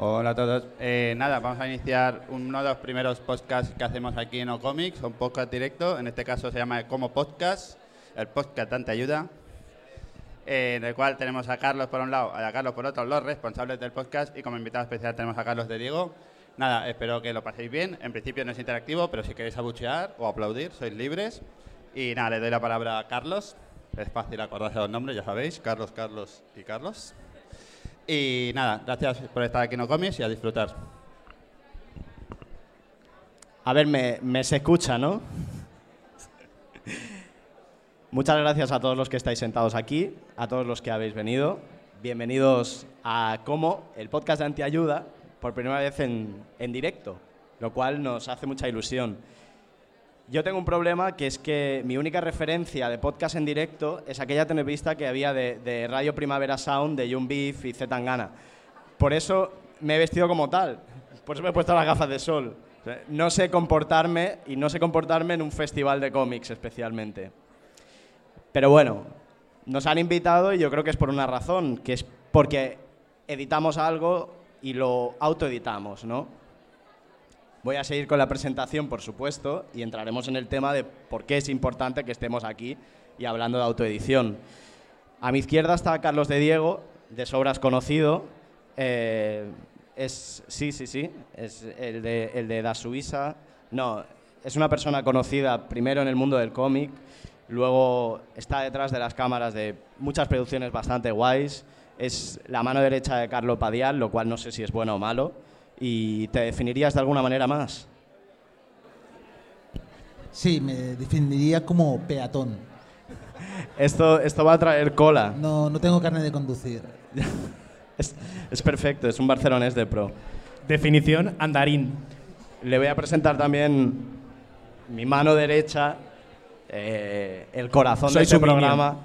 Hola a todos. Eh, nada, vamos a iniciar uno de los primeros podcasts que hacemos aquí en Ocomics, un podcast directo. En este caso se llama Como Podcast, el podcast Tanta Ayuda, eh, en el cual tenemos a Carlos por un lado a Carlos por otro, los responsables del podcast, y como invitado especial tenemos a Carlos de Diego. Nada, espero que lo paséis bien. En principio no es interactivo, pero si queréis abuchear o aplaudir, sois libres. Y nada, le doy la palabra a Carlos. Es fácil acordarse de los nombres, ya sabéis. Carlos, Carlos y Carlos. Y nada, gracias por estar aquí en Ocomis y a disfrutar. A ver, me, me se escucha, ¿no? Muchas gracias a todos los que estáis sentados aquí, a todos los que habéis venido. Bienvenidos a Como, el podcast de Antiayuda, por primera vez en, en directo, lo cual nos hace mucha ilusión. Yo tengo un problema que es que mi única referencia de podcast en directo es aquella televista que había de, Radio Primavera Sound, de Young Beef y Z Tangana. Por eso me he vestido como tal, por eso me he puesto las gafas de sol. No sé comportarme y no sé comportarme en un festival de cómics especialmente. Pero bueno, nos han invitado y yo creo que es por una razón, que es porque editamos algo y lo autoeditamos, ¿no? Voy a seguir con la presentación, por supuesto, y entraremos en el tema de por qué es importante que estemos aquí y hablando de autoedición. A mi izquierda está Carlos de Diego, de sobras conocido. Eh, es, sí, sí, sí, es el de, el de Da Suiza. No, es una persona conocida primero en el mundo del cómic, luego está detrás de las cámaras de muchas producciones bastante guays. Es la mano derecha de Carlo Padial, lo cual no sé si es bueno o malo. ¿Y te definirías de alguna manera más? Sí, me definiría como peatón. Esto, esto va a traer cola. No, no tengo carne de conducir. Es, es perfecto, es un barcelonés de pro. Definición andarín. Le voy a presentar también mi mano derecha, eh, el corazón Soy de este su minion. programa.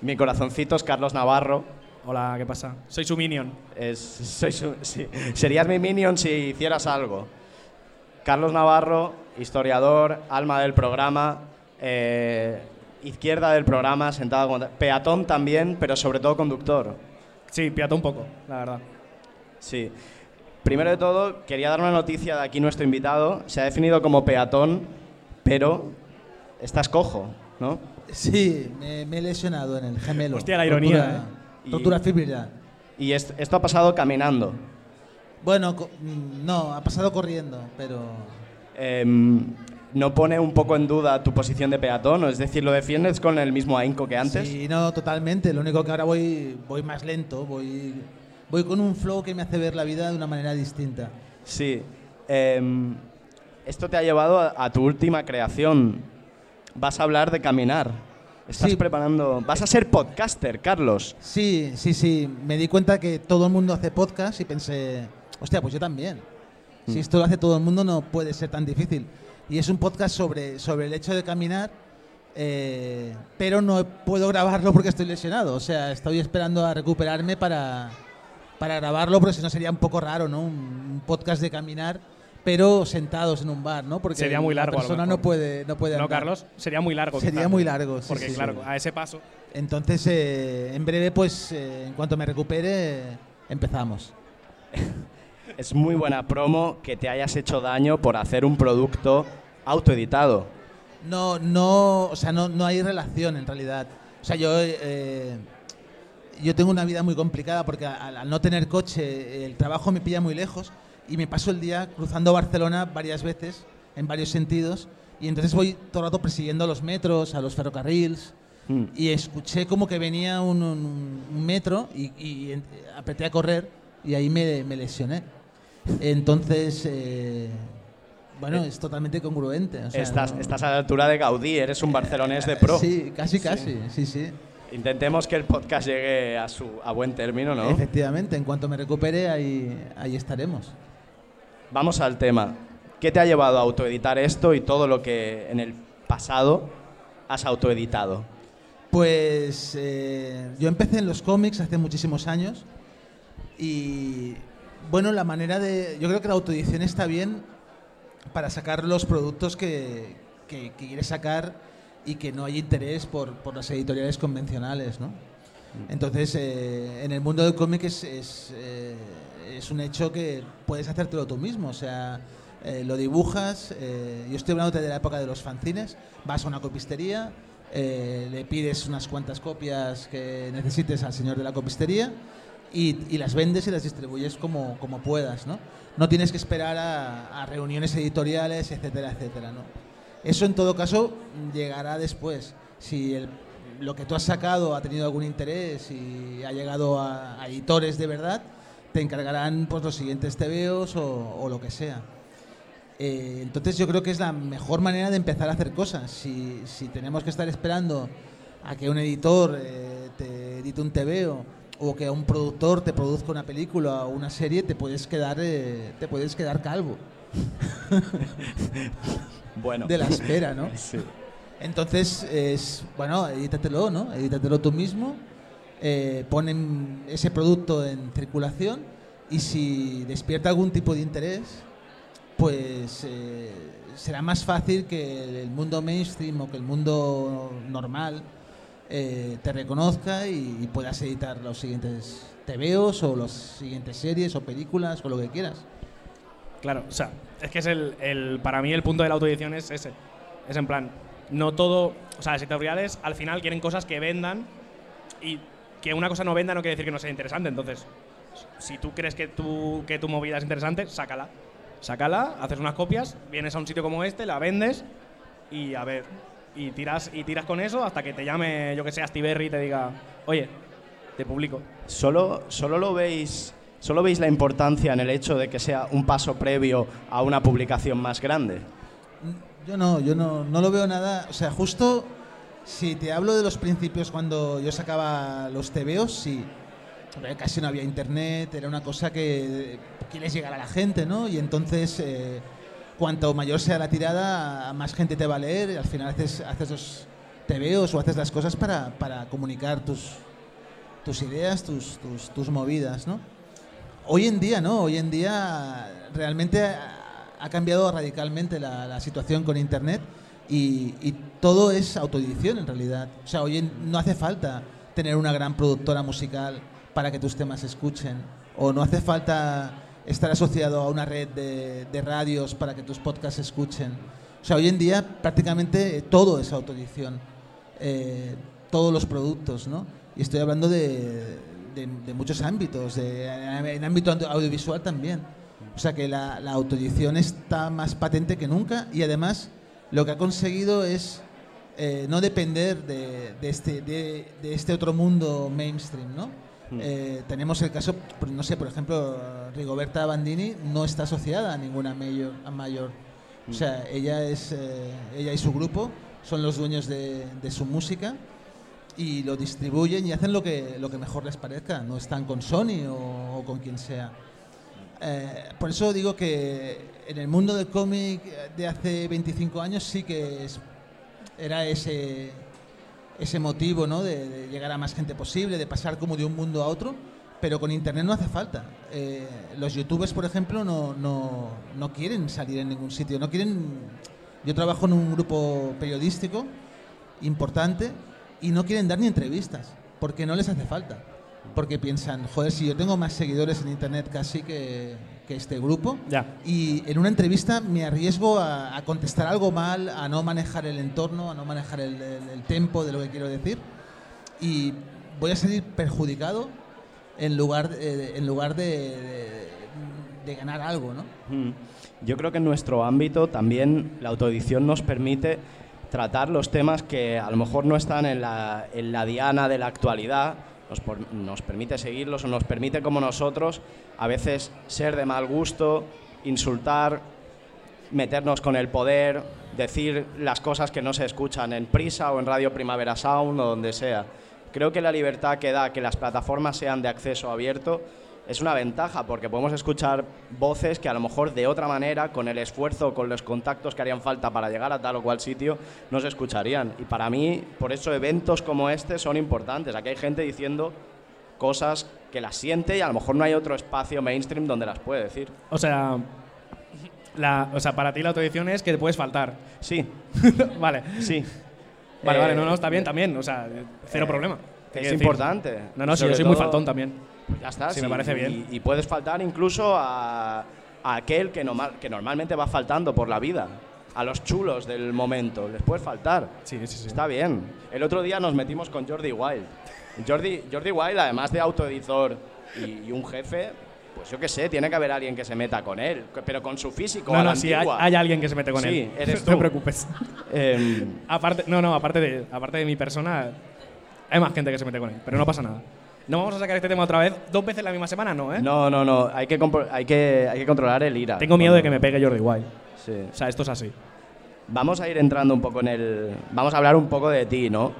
Mi corazoncito es Carlos Navarro. Hola, ¿qué pasa? Soy su minion. Es, soy su- sí, serías mi minion si hicieras algo. Carlos Navarro, historiador, alma del programa, eh, izquierda del programa, sentado como... Peatón también, pero sobre todo conductor. Sí, piato un poco, la verdad. Sí. Primero de todo, quería dar una noticia de aquí nuestro invitado. Se ha definido como peatón, pero estás cojo, ¿no? Sí, me, me he lesionado en el gemelo. Hostia, la ironía, ¿eh? Rotura Y- esto ha pasado caminando. Bueno, mm, no, ha pasado corriendo, pero... Em, ¿No pone un poco en duda tu posición de peatón? Es decir, ¿lo defiendes con el mismo ahínco que antes? Sí, no, totalmente. Lo único que ahora voy, voy más lento, voy, voy con un flow que me hace ver la vida de una manera distinta. Sí. Em, esto te ha llevado a, a tu última creación. Vas a hablar de caminar. Estás Sí. preparando... Vas a ser podcaster, Carlos. Sí, sí, sí. Me di cuenta que todo el mundo hace podcast y pensé, hostia, pues yo también. Si esto lo hace todo el mundo no puede ser tan difícil. Y es un podcast sobre, sobre el hecho de caminar, eh, pero no puedo grabarlo porque estoy lesionado. O sea, estoy esperando a recuperarme para, para grabarlo, porque si no sería un poco raro, ¿no? Un, un podcast de caminar, pero sentados en un bar, ¿no? Porque Sería muy largo, La persona no puede, no puede No, andar. Carlos, sería muy largo. Sería quizá. muy largo, sí, Porque, sí, claro, sí. a ese paso. Entonces, eh, en breve, pues, eh, en cuanto me recupere, eh, empezamos. Es muy buena promo que te hayas hecho daño por hacer un producto autoeditado. No, no, o sea, no, no hay relación en realidad. O sea, yo, eh, yo tengo una vida muy complicada porque al, al no tener coche, el trabajo me pilla muy lejos y me paso el día cruzando Barcelona varias veces, en varios sentidos, y entonces voy todo el rato persiguiendo a los metros, a los ferrocarriles, Mm. y escuché como que venía un, un- un metro y, y apreté a correr y ahí me, me lesioné. Entonces, eh, bueno, es totalmente congruente. o sea, estás, no- estás a la altura de Gaudí, eres un barcelonés de pro. Sí, casi, casi, sí, sí. Intentemos que el podcast llegue a, su, a buen término, ¿no? Efectivamente, en cuanto me recupere, ahí, ahí estaremos. Vamos al tema. ¿Qué te ha llevado a autoeditar esto y todo lo que en el pasado has autoeditado? Pues eh, yo empecé en los cómics hace muchísimos años y bueno, la manera de... Yo creo que la autoedición está bien para sacar los productos que, que, que quieres sacar y que no hay interés por, por las editoriales convencionales, ¿no? Entonces, eh, en el mundo del cómic es, es, eh, es un hecho que puedes hacértelo tú mismo. O sea, eh, lo dibujas. eh, yo estoy hablando de la época de los fanzines. Vas a una copistería, eh, le pides unas cuantas copias que necesites al señor de la copistería y, y las vendes y las distribuyes como, como puedas. ¿no? no tienes que esperar a, reuniones editoriales, etcétera, etcétera. ¿no? Eso en todo caso llegará después. Si lo que tú has sacado ha tenido algún interés y ha llegado a editores de verdad, te encargarán pues, los siguientes TVOs o, o lo que sea. Eh, entonces yo creo que es la mejor manera de empezar a hacer cosas. Si, si tenemos que estar esperando a que un editor eh, te edite un TVO o que un productor te produzca una película o una serie, te puedes quedar, eh, te puedes quedar calvo Bueno. de la espera, ¿no? Sí. Entonces, es, bueno, edítatelo, ¿no? Edítatelo tú mismo, eh, ponen ese producto en circulación y si despierta algún tipo de interés, pues eh, será más fácil que el mundo mainstream o que el mundo normal eh, te reconozca y, puedas editar los siguientes TVOs o las siguientes series o películas o lo que quieras. Claro, o sea, es que es el, el- para mí el punto de la autoedición es ese. Es en plan, no todo, o sea, las editoriales al final quieren cosas que vendan y que una cosa no venda no quiere decir que no sea interesante. Entonces, si tú crees que tu, que tu movida es interesante, sácala. Sácala, haces unas copias, vienes a un sitio como este, la vendes y a ver, y tiras, y tiras con eso hasta que te llame, yo que sé, Steve Berry y te diga, oye, te publico. Solo, solo lo veis. ¿Solo veis la importancia en el hecho de que sea un paso previo a una publicación más grande? Yo no, yo no, no lo veo nada. O sea, justo si te hablo de los principios cuando yo sacaba los TVOs, sí. Casi no había internet, era una cosa que quieres llegar a la gente, ¿no? Y entonces, eh, cuanto mayor sea la tirada, más gente te va a leer. Y al final haces, haces los TVOs o haces las cosas para, comunicar tus, ideas, tus, movidas, ¿no? Hoy en día, ¿no? Hoy en día realmente ha, cambiado radicalmente la situación con Internet y, y todo es autoedición en realidad. O sea, hoy no hace falta tener una gran productora musical para que tus temas se escuchen o no hace falta estar asociado a una red de, de radios para que tus podcasts se escuchen. O sea, hoy en día prácticamente todo es autoedición eh, todos los productos, ¿no? Y estoy hablando de, de- de muchos ámbitos, de- en ámbito audio- audiovisual también. O sea que la, la autoedición está más patente que nunca y además lo que ha conseguido es eh, no depender de, de este, de, de este otro mundo mainstream, ¿no? Eh, tenemos el caso, no sé, por ejemplo, Rigoberta Bandini no está asociada a ninguna mayor, a mayor. O sea, ella es eh, ella y su grupo son los dueños de, de su música y lo distribuyen y hacen lo que lo que mejor les parezca. No están con Sony o, o con quien sea. Eh, por eso digo que en el mundo del cómic de hace 25 años sí que era ese ese motivo ¿no? de, de llegar a más gente posible, de pasar como de un mundo a otro, pero con internet no hace falta. Eh, los youtubers, por ejemplo, no, no, no quieren salir en ningún sitio, no quieren... Yo trabajo en un grupo periodístico importante y no quieren dar ni entrevistas, porque no les hace falta. Porque piensan, joder, si yo tengo más seguidores en internet casi que, que este grupo, Ya. y en una entrevista me arriesgo a, a contestar algo mal, a no manejar el entorno, a no manejar el, el- el tempo de lo que quiero decir. Y voy a salir perjudicado en lugar, de- en lugar de, de- de ganar algo, ¿no? Mm. Yo creo que en nuestro ámbito también la autoedición nos permite tratar los temas que a lo mejor no están en la, en la diana de la actualidad, nos, nos permite seguirlos o nos permite como nosotros a veces ser de mal gusto, insultar, meternos con el poder, decir las cosas que no se escuchan en Prisa o en Radio Primavera Sound o donde sea. Creo que la libertad que da que las plataformas sean de acceso abierto es una ventaja porque podemos escuchar voces que a lo mejor de otra manera, con el esfuerzo, con los contactos que harían falta para llegar a tal o cual sitio, no se escucharían. Y para mí, por eso eventos como este son importantes. Aquí hay gente diciendo cosas que las siente y a lo mejor no hay otro espacio mainstream donde las puede decir. O sea, la, o sea, para ti la autoedición es que te puedes faltar. Sí, vale. sí. Vale, Eh, vale, no, no, está bien también, o sea, cero eh, problema. Es decir. importante. No, no, sí, yo soy muy faltón también. Pues ya está. Sí, me parece y- bien. Y, puedes faltar incluso a, a aquel que, normal- que normalmente va faltando por la vida. A los chulos del momento. Les puedes faltar. Sí, sí, sí. Está bien. El otro día nos metimos con Jordi Wild. Jordi, Jordi Wild, además de autoeditor y, y un jefe, pues yo qué sé, tiene que haber alguien que se meta con él, pero con su físico. No, a la no, sí, hay, alguien que se mete con Sí, él. eres No te tú. preocupes. Em, Aparte, no, no, aparte de, aparte de mi persona, hay más gente que se mete con él, pero no pasa nada. No vamos a sacar este tema otra vez, dos veces la misma semana, no, ¿eh? no, no, no. Hay que, hay que, hay que controlar el ira. Tengo miedo de que me pegue Jordi Wild. Sí. O sea, esto es así. Vamos a ir entrando un poco en el. Vamos a hablar un poco de ti, ¿no?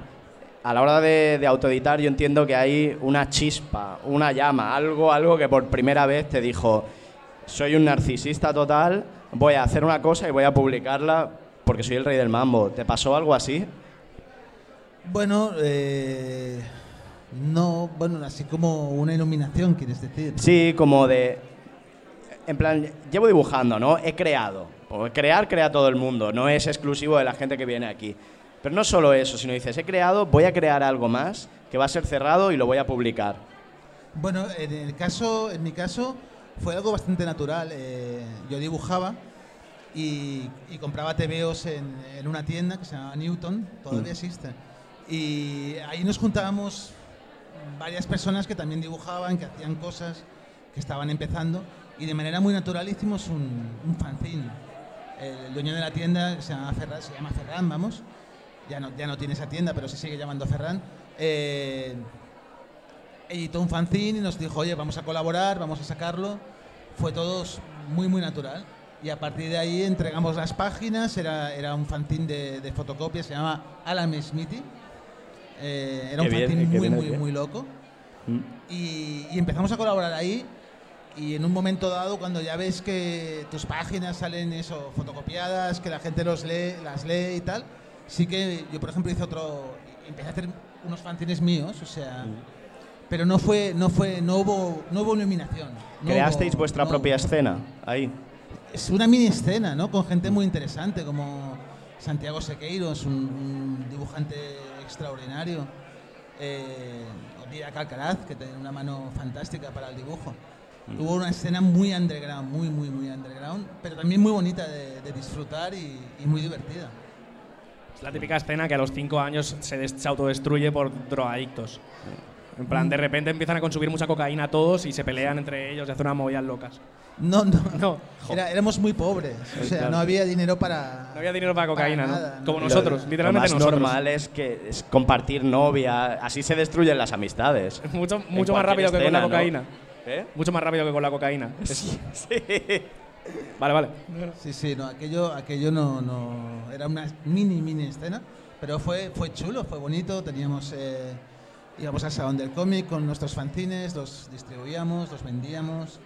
A la hora de, de autoeditar, yo entiendo que hay una chispa, una llama, algo, algo que por primera vez te dijo: soy un narcisista total, voy a hacer una cosa y voy a publicarla porque soy el rey del mambo. ¿Te pasó algo así? Bueno, eh, no, bueno, así como una iluminación, quieres decir. Sí, como de. En plan, llevo dibujando, ¿no? He creado. Porque crear, crea todo el mundo. No es exclusivo de la gente que viene aquí. Pero no solo eso, sino dices, he creado, voy a crear algo más que va a ser cerrado y lo voy a publicar. Bueno, en el caso, en mi caso, fue algo bastante natural. Eh, yo dibujaba y, y compraba TVOs en, en una tienda que se llamaba Newton, todavía existe. Y ahí nos juntábamos varias personas que también dibujaban, que hacían cosas, que estaban empezando. Y de manera muy natural hicimos un, un fanzine. El dueño de la tienda se llama Ferran, se llama Ferran, vamos. Ya no, ya no tiene esa tienda, pero se sigue llamando Ferran. Eh, editó un fanzine y nos dijo, oye, vamos a colaborar, vamos a sacarlo. Fue todo muy, muy natural. Y a partir de ahí entregamos las páginas, era, era un fanzine de, de fotocopia, se llama Alan Smithy. Eh, era un bien, fanzine muy, bien, muy, bien. muy loco. Mm. Y, y empezamos a colaborar ahí. Y en un momento dado, cuando ya ves que tus páginas salen eso, fotocopiadas, que la gente los lee, las lee y tal, sí que yo, por ejemplo, hice otro. Empecé a hacer unos fanzines míos, o sea. Pero no fue, no fue, no hubo, no hubo iluminación. no ¿Creasteis hubo- vuestra no propia hubo. escena ahí? Es una mini escena, ¿no? Con gente muy interesante, como Santiago Sequeiros, un, un dibujante extraordinario. Eh, o Díaz Alcaraz, que tiene una mano fantástica para el dibujo. Hubo una escena muy underground, muy, muy, muy underground, pero también muy bonita de, de disfrutar y, y muy divertida. Es la típica escena que a los 5 años se, des- se autodestruye por drogadictos. En plan, de repente empiezan a consumir mucha cocaína todos y se pelean entre ellos y hacen unas movidas locas. No, no, No, Era- éramos muy pobres, o sea, Claro. no había dinero para... no había dinero para cocaína, Para ¿no? nada, Como no. nosotros, Lo- literalmente Lo más nosotros. normal es que es compartir novia, así se destruyen las amistades. Mucho, En mucho más rápido que con la cocaína. ¿Eh? Mucho más rápido que con la cocaína. Es- Vale, vale. Sí, sí, no, aquello, aquello no, no, era una mini, mini escena, pero fue, fue chulo, fue bonito, teníamos, eh, íbamos al salón del cómic con nuestros fanzines, los distribuíamos, los vendíamos,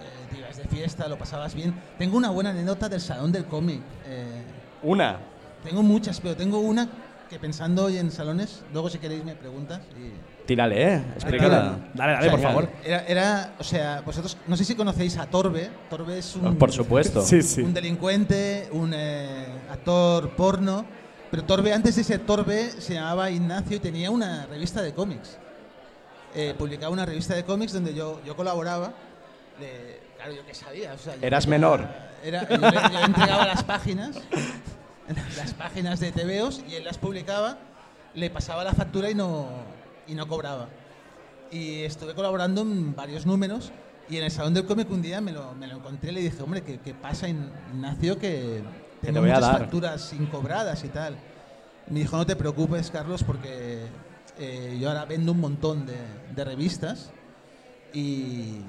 eh, te ibas de fiesta, lo pasabas bien. Tengo una buena anécdota del salón del cómic, eh, Una. tengo muchas, pero tengo una que pensando hoy en salones, luego si queréis me preguntas y... Tírale, ¿eh? Explícala. Dale, dale, O sea, por favor. Era, era, o sea, vosotros, no sé si conocéis a Torbe, Torbe es un... Por supuesto. un delincuente, un eh, actor porno. Pero Torbe, antes de ser Torbe, se llamaba Ignacio y tenía una revista de cómics. Eh, publicaba una revista de cómics donde yo, yo colaboraba. De- claro, yo qué sabía. o sea, yo Eras ya- menor. Era, yo, le, yo le entregaba las páginas, las páginas de TVOs y él las publicaba, le pasaba la factura y no, y no cobraba. Y estuve colaborando en varios números y en el Salón del Cómic un día me lo, me lo encontré y le dije, hombre, ¿qué, qué pasa, Ignacio? Que tengo voy a muchas dar". facturas incobradas y tal. Me dijo, no te preocupes, Carlos, porque eh, yo ahora vendo un montón de, de revistas y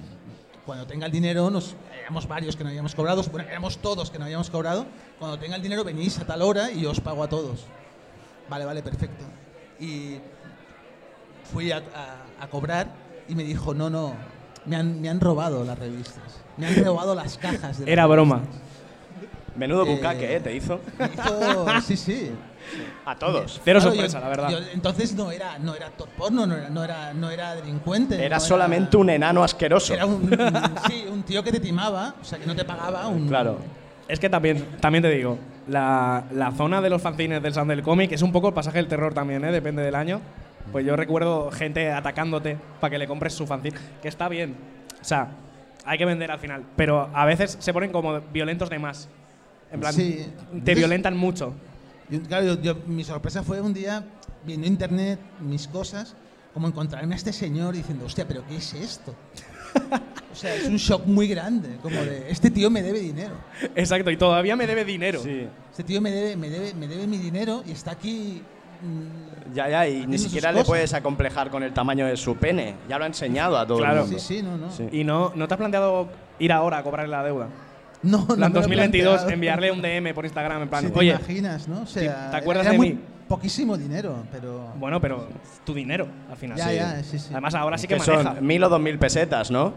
cuando tenga el dinero, nos, éramos varios que no habíamos cobrado, bueno, éramos todos que no habíamos cobrado, cuando tenga el dinero venís a tal hora y yo os pago a todos. Vale, vale, perfecto. Y fui a, a- a cobrar y me dijo, no, no, me han, me han robado las revistas, me han robado las cajas. De las Era broma. Menudo Eh, bucaque, ¿eh? Te hizo. Hizo- sí, sí. A todos. Cero Claro, sorpresa, yo- la verdad. yo entonces no era, no era actor porno, no era, no era, no era delincuente. Era no solamente un enano asqueroso. Era un, sí, un tío que te timaba, o sea, que no te pagaba. Un, Claro. Es que también, también te digo, la, la zona de los fanzines del Sound del Cómic es un poco el pasaje del terror también, ¿eh? Depende del año. Pues yo recuerdo gente atacándote para que le compres su fanzine, que está bien. O sea, hay que vender al final, pero a veces se ponen como violentos de más. En plan, Sí. te Entonces- violentan mucho. Yo- claro, yo- yo- mi sorpresa fue un día viendo internet mis cosas, como encontrarme a este señor diciendo, hostia, pero ¿qué es esto? o sea, es un shock muy grande, como de, este tío me debe dinero. Exacto, y todavía me debe dinero. Sí. Este tío me debe, me debe, me debe mi dinero y está aquí. mm, Ya, ya, y ni siquiera le cosas. puedes acomplejar con el tamaño de su pene. Ya lo ha enseñado a todo Claro. el sí, mundo. sí, no, no. Sí. Y no, ¿no te has planteado ir ahora a cobrarle la deuda? No, no En plan, me lo he 2022, planteado. enviarle un DM por Instagram, en plan, Si te oye, imaginas, ¿no? O sea, ¿te acuerdas era de muy mí? Poquísimo dinero, pero. bueno, pero tu dinero, al final. ya, ya, sí, sí. Además, ahora sí que, Que maneja. son mil o dos mil pesetas, ¿no?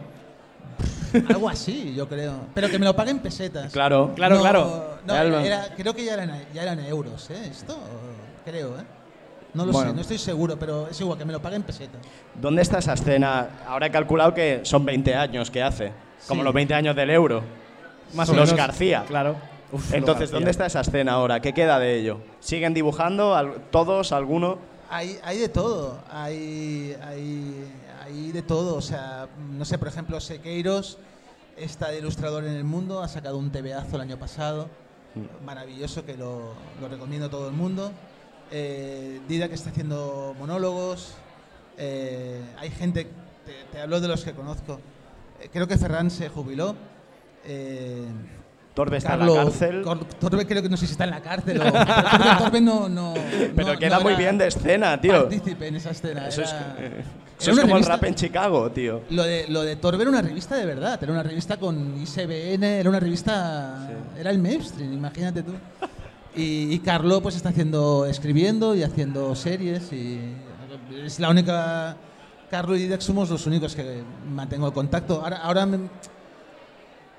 Algo así, yo creo. Pero que me lo paguen pesetas. Claro. Claro, No, claro. No, era- creo que ya eran, ya eran euros, ¿eh? Esto, creo, ¿eh? No lo Bueno. sé, no estoy seguro, pero es igual, que me lo paguen pesetas. ¿Dónde está esa escena? Ahora he calculado que son 20 años que hace. Como Sí. los 20 años del euro. Más o los menos. García. Claro. Uf, Entonces. ¿dónde está esa escena ahora? ¿Qué queda de ello? ¿Siguen dibujando? Al- ¿Todos? ¿Alguno? Hay, hay de todo, hay, hay, hay de todo. O sea, no sé, por ejemplo, Sequeiros está de ilustrador en el mundo, ha sacado un TVazo el año pasado, maravilloso, que lo, lo recomiendo a todo el mundo. Eh, Dida que está haciendo monólogos. Eh, hay gente, te, te hablo de los que conozco. Eh, creo que Ferran se jubiló. Eh, Torbe está en la cárcel. Torbe creo que no sé si está en la cárcel o. pero Torbe, no, no. Pero no- queda no muy bien de escena, tío. Partícipe en esa escena. Eso es, era- eh, eso es como el revista- rap en Chicago, tío. Lo de, lo de Torbe era una revista de verdad, era una revista con ISBN, era una revista. Era el mainstream, imagínate tú. Y, y Carlo pues está haciendo, escribiendo y haciendo series y es la única. Carlo y Didac somos los únicos que mantengo el contacto. Ahora, ahora me,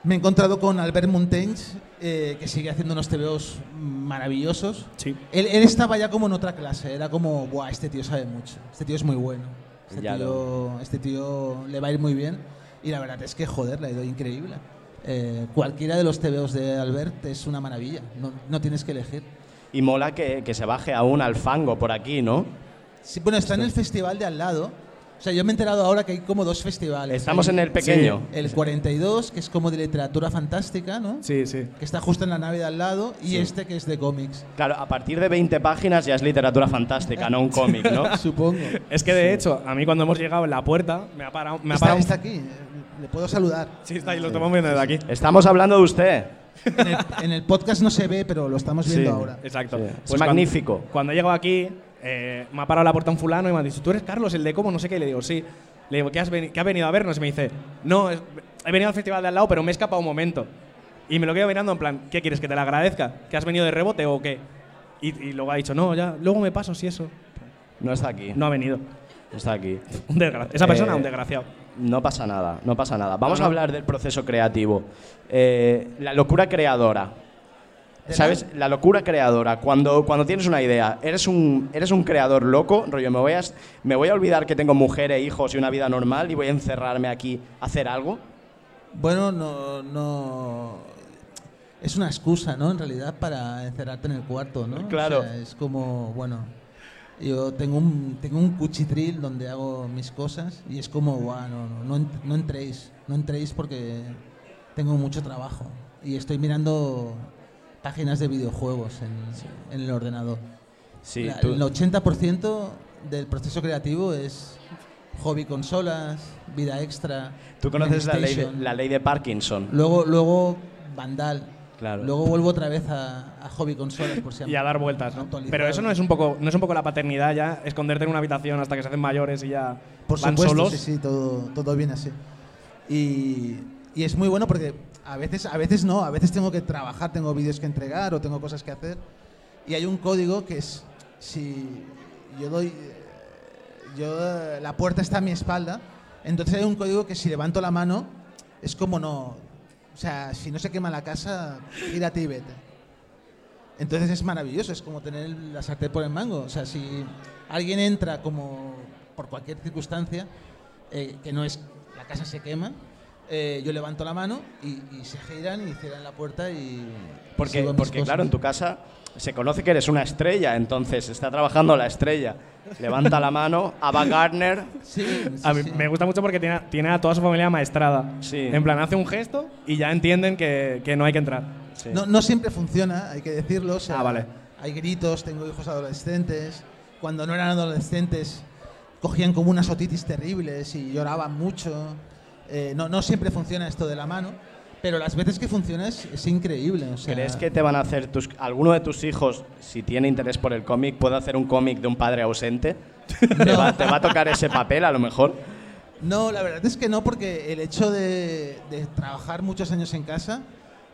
me he encontrado con Albert Montaigne, eh, que sigue haciendo unos TVOs maravillosos. Sí. Él, él estaba ya como en otra clase, era como, Buah, este tío sabe mucho, este tío es muy bueno, este Ya tío, este tío le va a ir muy bien. Y la verdad es que, joder, le ha ido increíble. Eh, cualquiera de los TVOs de Albert es una maravilla, no, no tienes que elegir. Y mola que, que se baje aún al fango por aquí, ¿no? Sí, bueno, está en el festival de al lado. O sea, yo me he enterado ahora que hay como dos festivales. Estamos Hay en el pequeño. El 42, que es como de literatura fantástica, ¿no? Sí, sí. Que está justo en la nave de al lado, y este que es de cómics. Claro, a partir de 20 páginas ya es literatura fantástica, no un cómic, ¿no? Supongo. Es que de hecho, a mí cuando hemos llegado en la puerta, me ha parado. Me ha Está, parado está aquí, eh, le puedo saludar. Sí, está ahí, lo tomamos viendo desde aquí. Estamos hablando de usted. En el, en el podcast no se ve, pero lo estamos viendo Sí. ahora. Exacto. Sí. Pues Es magnífico. Cuando, he llegado aquí, eh, me ha parado a la puerta un fulano y me ha dicho, ¿tú eres Carlos, el de cómo? No sé qué. Y le digo, sí. Le digo, ¿qué has, qué has venido a vernos? Y me dice, no, es- he venido al festival de al lado, pero me he escapado un momento. Y me lo quedo mirando en plan, ¿qué quieres? ¿Que te la agradezca? ¿Que has venido de rebote o qué? Y, y luego ha dicho, no, ya, luego me paso si eso. No está aquí. No ha venido. No está aquí. Un Esa persona, Eh, un desgraciado. No pasa nada, no pasa nada. Vamos No, a no. hablar del proceso creativo. Eh, la locura creadora. ¿De ¿Sabes? La locura creadora. Cuando, cuando tienes una idea, eres un, eres un creador loco, rollo, me voy, a, me voy a olvidar que tengo mujer e hijos y una vida normal y voy a encerrarme aquí a hacer algo. Bueno, no, no. Es una excusa, ¿no? En realidad, para encerrarte en el cuarto, ¿no? Claro. O sea, es como, bueno. Yo tengo un, tengo un cuchitril donde hago mis cosas y es como, guau, no, no, no, no entréis, no entréis porque tengo mucho trabajo y estoy mirando páginas de videojuegos en, en el ordenador. Sí, La- tú- El 80% del proceso creativo es hobby consolas, vida extra. tú conoces la ley, de, la ley de Parkinson. Luego, luego Vandal. Claro. Luego vuelvo otra vez a, a hobby consolas por si Y a dar vueltas, ¿no? Pero eso no es un poco, no es un poco la paternidad ya, esconderte en una habitación hasta que se hacen mayores y ya Por van supuesto, solos. sí, sí, todo, todo viene así. Y, y es muy bueno porque a veces, a veces no, a veces tengo que trabajar, tengo vídeos que entregar o tengo cosas que hacer. Y hay un código que es, si yo doy, yo, la puerta está a mi espalda, entonces hay un código que si levanto la mano es como no, o sea, si no se quema la casa, gírate y vete. Entonces es maravilloso, es como tener la sartén por el mango. O sea, si alguien entra como por cualquier circunstancia, eh, que no es la casa se quema, eh, yo levanto la mano y, y se giran y cierran la puerta y... Porque, porque claro, en tu casa se conoce que eres una estrella, entonces está trabajando la estrella. Levanta la mano, Ava Gardner. Sí, sí, A mí sí. me gusta mucho porque tiene, tiene a toda su familia maestrada. Sí. En plan, hace un gesto y ya entienden que, que no hay que entrar. Sí. No, no siempre funciona, hay que decirlo. o sea, Ah, vale. Hay gritos, tengo hijos adolescentes. Cuando no eran adolescentes, cogían como unas otitis terribles y lloraban mucho. Eh, no, no siempre funciona esto de la mano, pero las veces que funciona es, es increíble. o sea, ¿Crees que te van a hacer tus, alguno de tus hijos, si tiene interés por el cómic, puede hacer un cómic de un padre ausente? ¿Te, va, te va a tocar ese papel a lo mejor? No, la verdad es que no, porque el hecho de, de trabajar muchos años en casa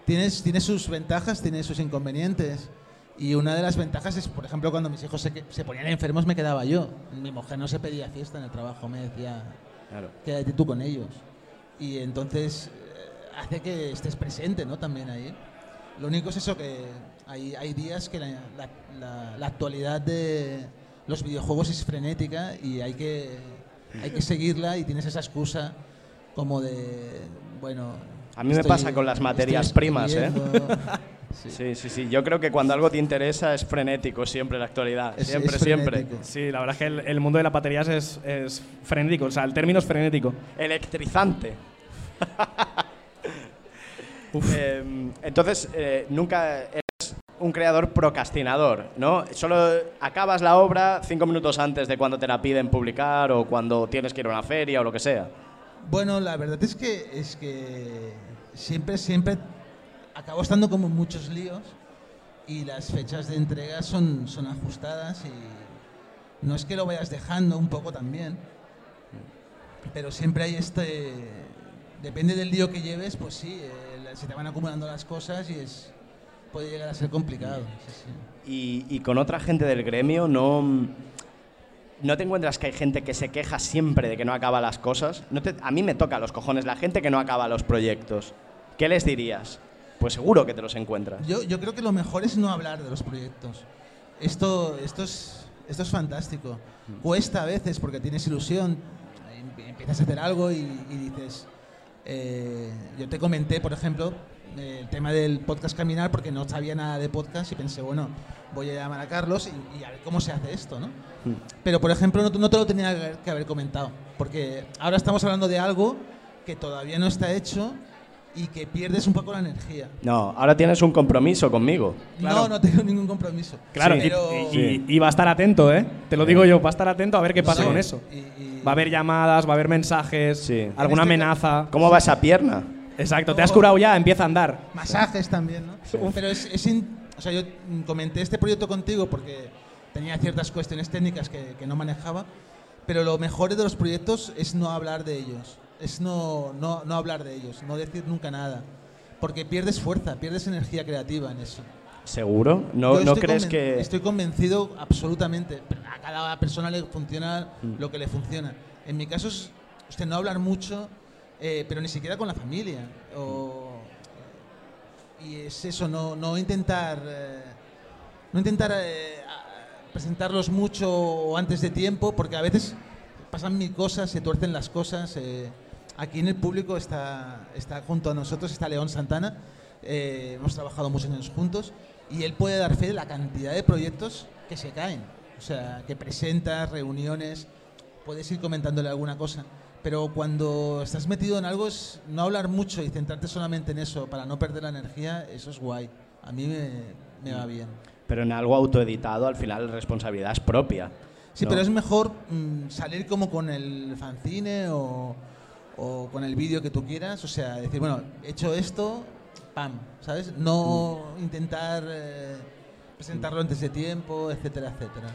tienes, tiene sus ventajas, tiene sus inconvenientes. Y una de las ventajas es, por ejemplo, cuando mis hijos se, se ponían enfermos, me quedaba yo. Mi mujer no se pedía fiesta en el trabajo, me decía, Claro. quédate tú con ellos. Y entonces eh, hace que estés presente, ¿no? También ahí. Lo único es eso, que hay, hay días que la, la- la- la actualidad de los videojuegos es frenética y hay que, hay que seguirla y tienes esa excusa como de, bueno... A mí me estoy- pasa con las materias primas, ¿eh? Sí. Sí, sí, sí. Yo creo que cuando algo te interesa es frenético siempre la actualidad. Es- siempre, es siempre. Sí, la verdad es que el, el mundo de las baterías es, es frenético. O sea, el término es frenético. Electrizante. Eh, entonces, eh, nunca eres un creador procrastinador, ¿no? Solo acabas la obra cinco minutos antes de cuando te la piden publicar o cuando tienes que ir a una feria o lo que sea. Bueno, la verdad es que es que siempre, siempre acabo estando como en muchos líos y las fechas de entrega son, son ajustadas y no es que lo vayas dejando un poco también, pero siempre hay este... Depende del lío que lleves, pues sí, eh, se te van acumulando las cosas y es puede llegar a ser complicado. sí, sí. Y, y con otra gente del gremio, ¿no, ¿no te encuentras que hay gente que se queja siempre de que no acaba las cosas? No te- a mí me toca los cojones la gente que no acaba los proyectos. ¿Qué les dirías? Pues seguro que te los encuentras. Yo, yo creo que lo mejor es no hablar de los proyectos. Esto, esto, es, esto es fantástico. Cuesta a veces porque tienes ilusión, em- empiezas a hacer algo y, y dices... eh, yo te comenté, por ejemplo, el tema del podcast Caminar porque no sabía nada de podcast y pensé, bueno, voy a llamar a Carlos y, y a ver cómo se hace esto, ¿no? Pero, por ejemplo, no, no te lo tenía que haber comentado, porque ahora estamos hablando de algo que todavía no está hecho y que pierdes un poco la energía. No, ahora tienes un compromiso conmigo. No, no tengo ningún compromiso. Claro, Sí, y- pero- y, y- y va a estar atento, ¿eh? Te lo digo yo, va a estar atento a ver qué pasa Sí. con eso. Y- y- Va a haber llamadas, va a haber mensajes, Sí. alguna este amenaza. ¿Cómo va esa pierna? Exacto, te has curado ya, empieza a andar. Masajes también, ¿no? Pero es, es in- o sea, yo comenté este proyecto contigo porque tenía ciertas cuestiones técnicas que, que no manejaba, pero lo mejor de los proyectos es no hablar de ellos, es no, no, no hablar de ellos, no decir nunca nada, porque pierdes fuerza, pierdes energía creativa en eso. ¿Seguro? ¿No, Yo ¿no crees que...? Estoy convencido absolutamente. A cada persona le funciona Mm. lo que le funciona. En mi caso es usted no hablar mucho, eh, pero ni siquiera con la familia. O, y es eso, no, no intentar, eh, no intentar eh, presentarlos mucho antes de tiempo, porque a veces pasan mil cosas, se tuercen las cosas. Aquí en el público está, está junto a nosotros, está León Santana. eh, hemos trabajado muchos años juntos y él puede dar fe de la cantidad de proyectos que se caen. O sea, que presentas, reuniones, puedes ir comentándole alguna cosa. Pero cuando estás metido en algo es no hablar mucho y centrarte solamente en eso para no perder la energía, eso es guay. A mí me, me va bien. Pero en algo autoeditado, al final la responsabilidad es propia. Sí, ¿no? pero es mejor mm, salir como con el fanzine o, o con el vídeo que tú quieras. O sea, decir, bueno, he hecho esto, pam, ¿sabes? No intentar eh, presentarlo antes de tiempo, etcétera, etcétera.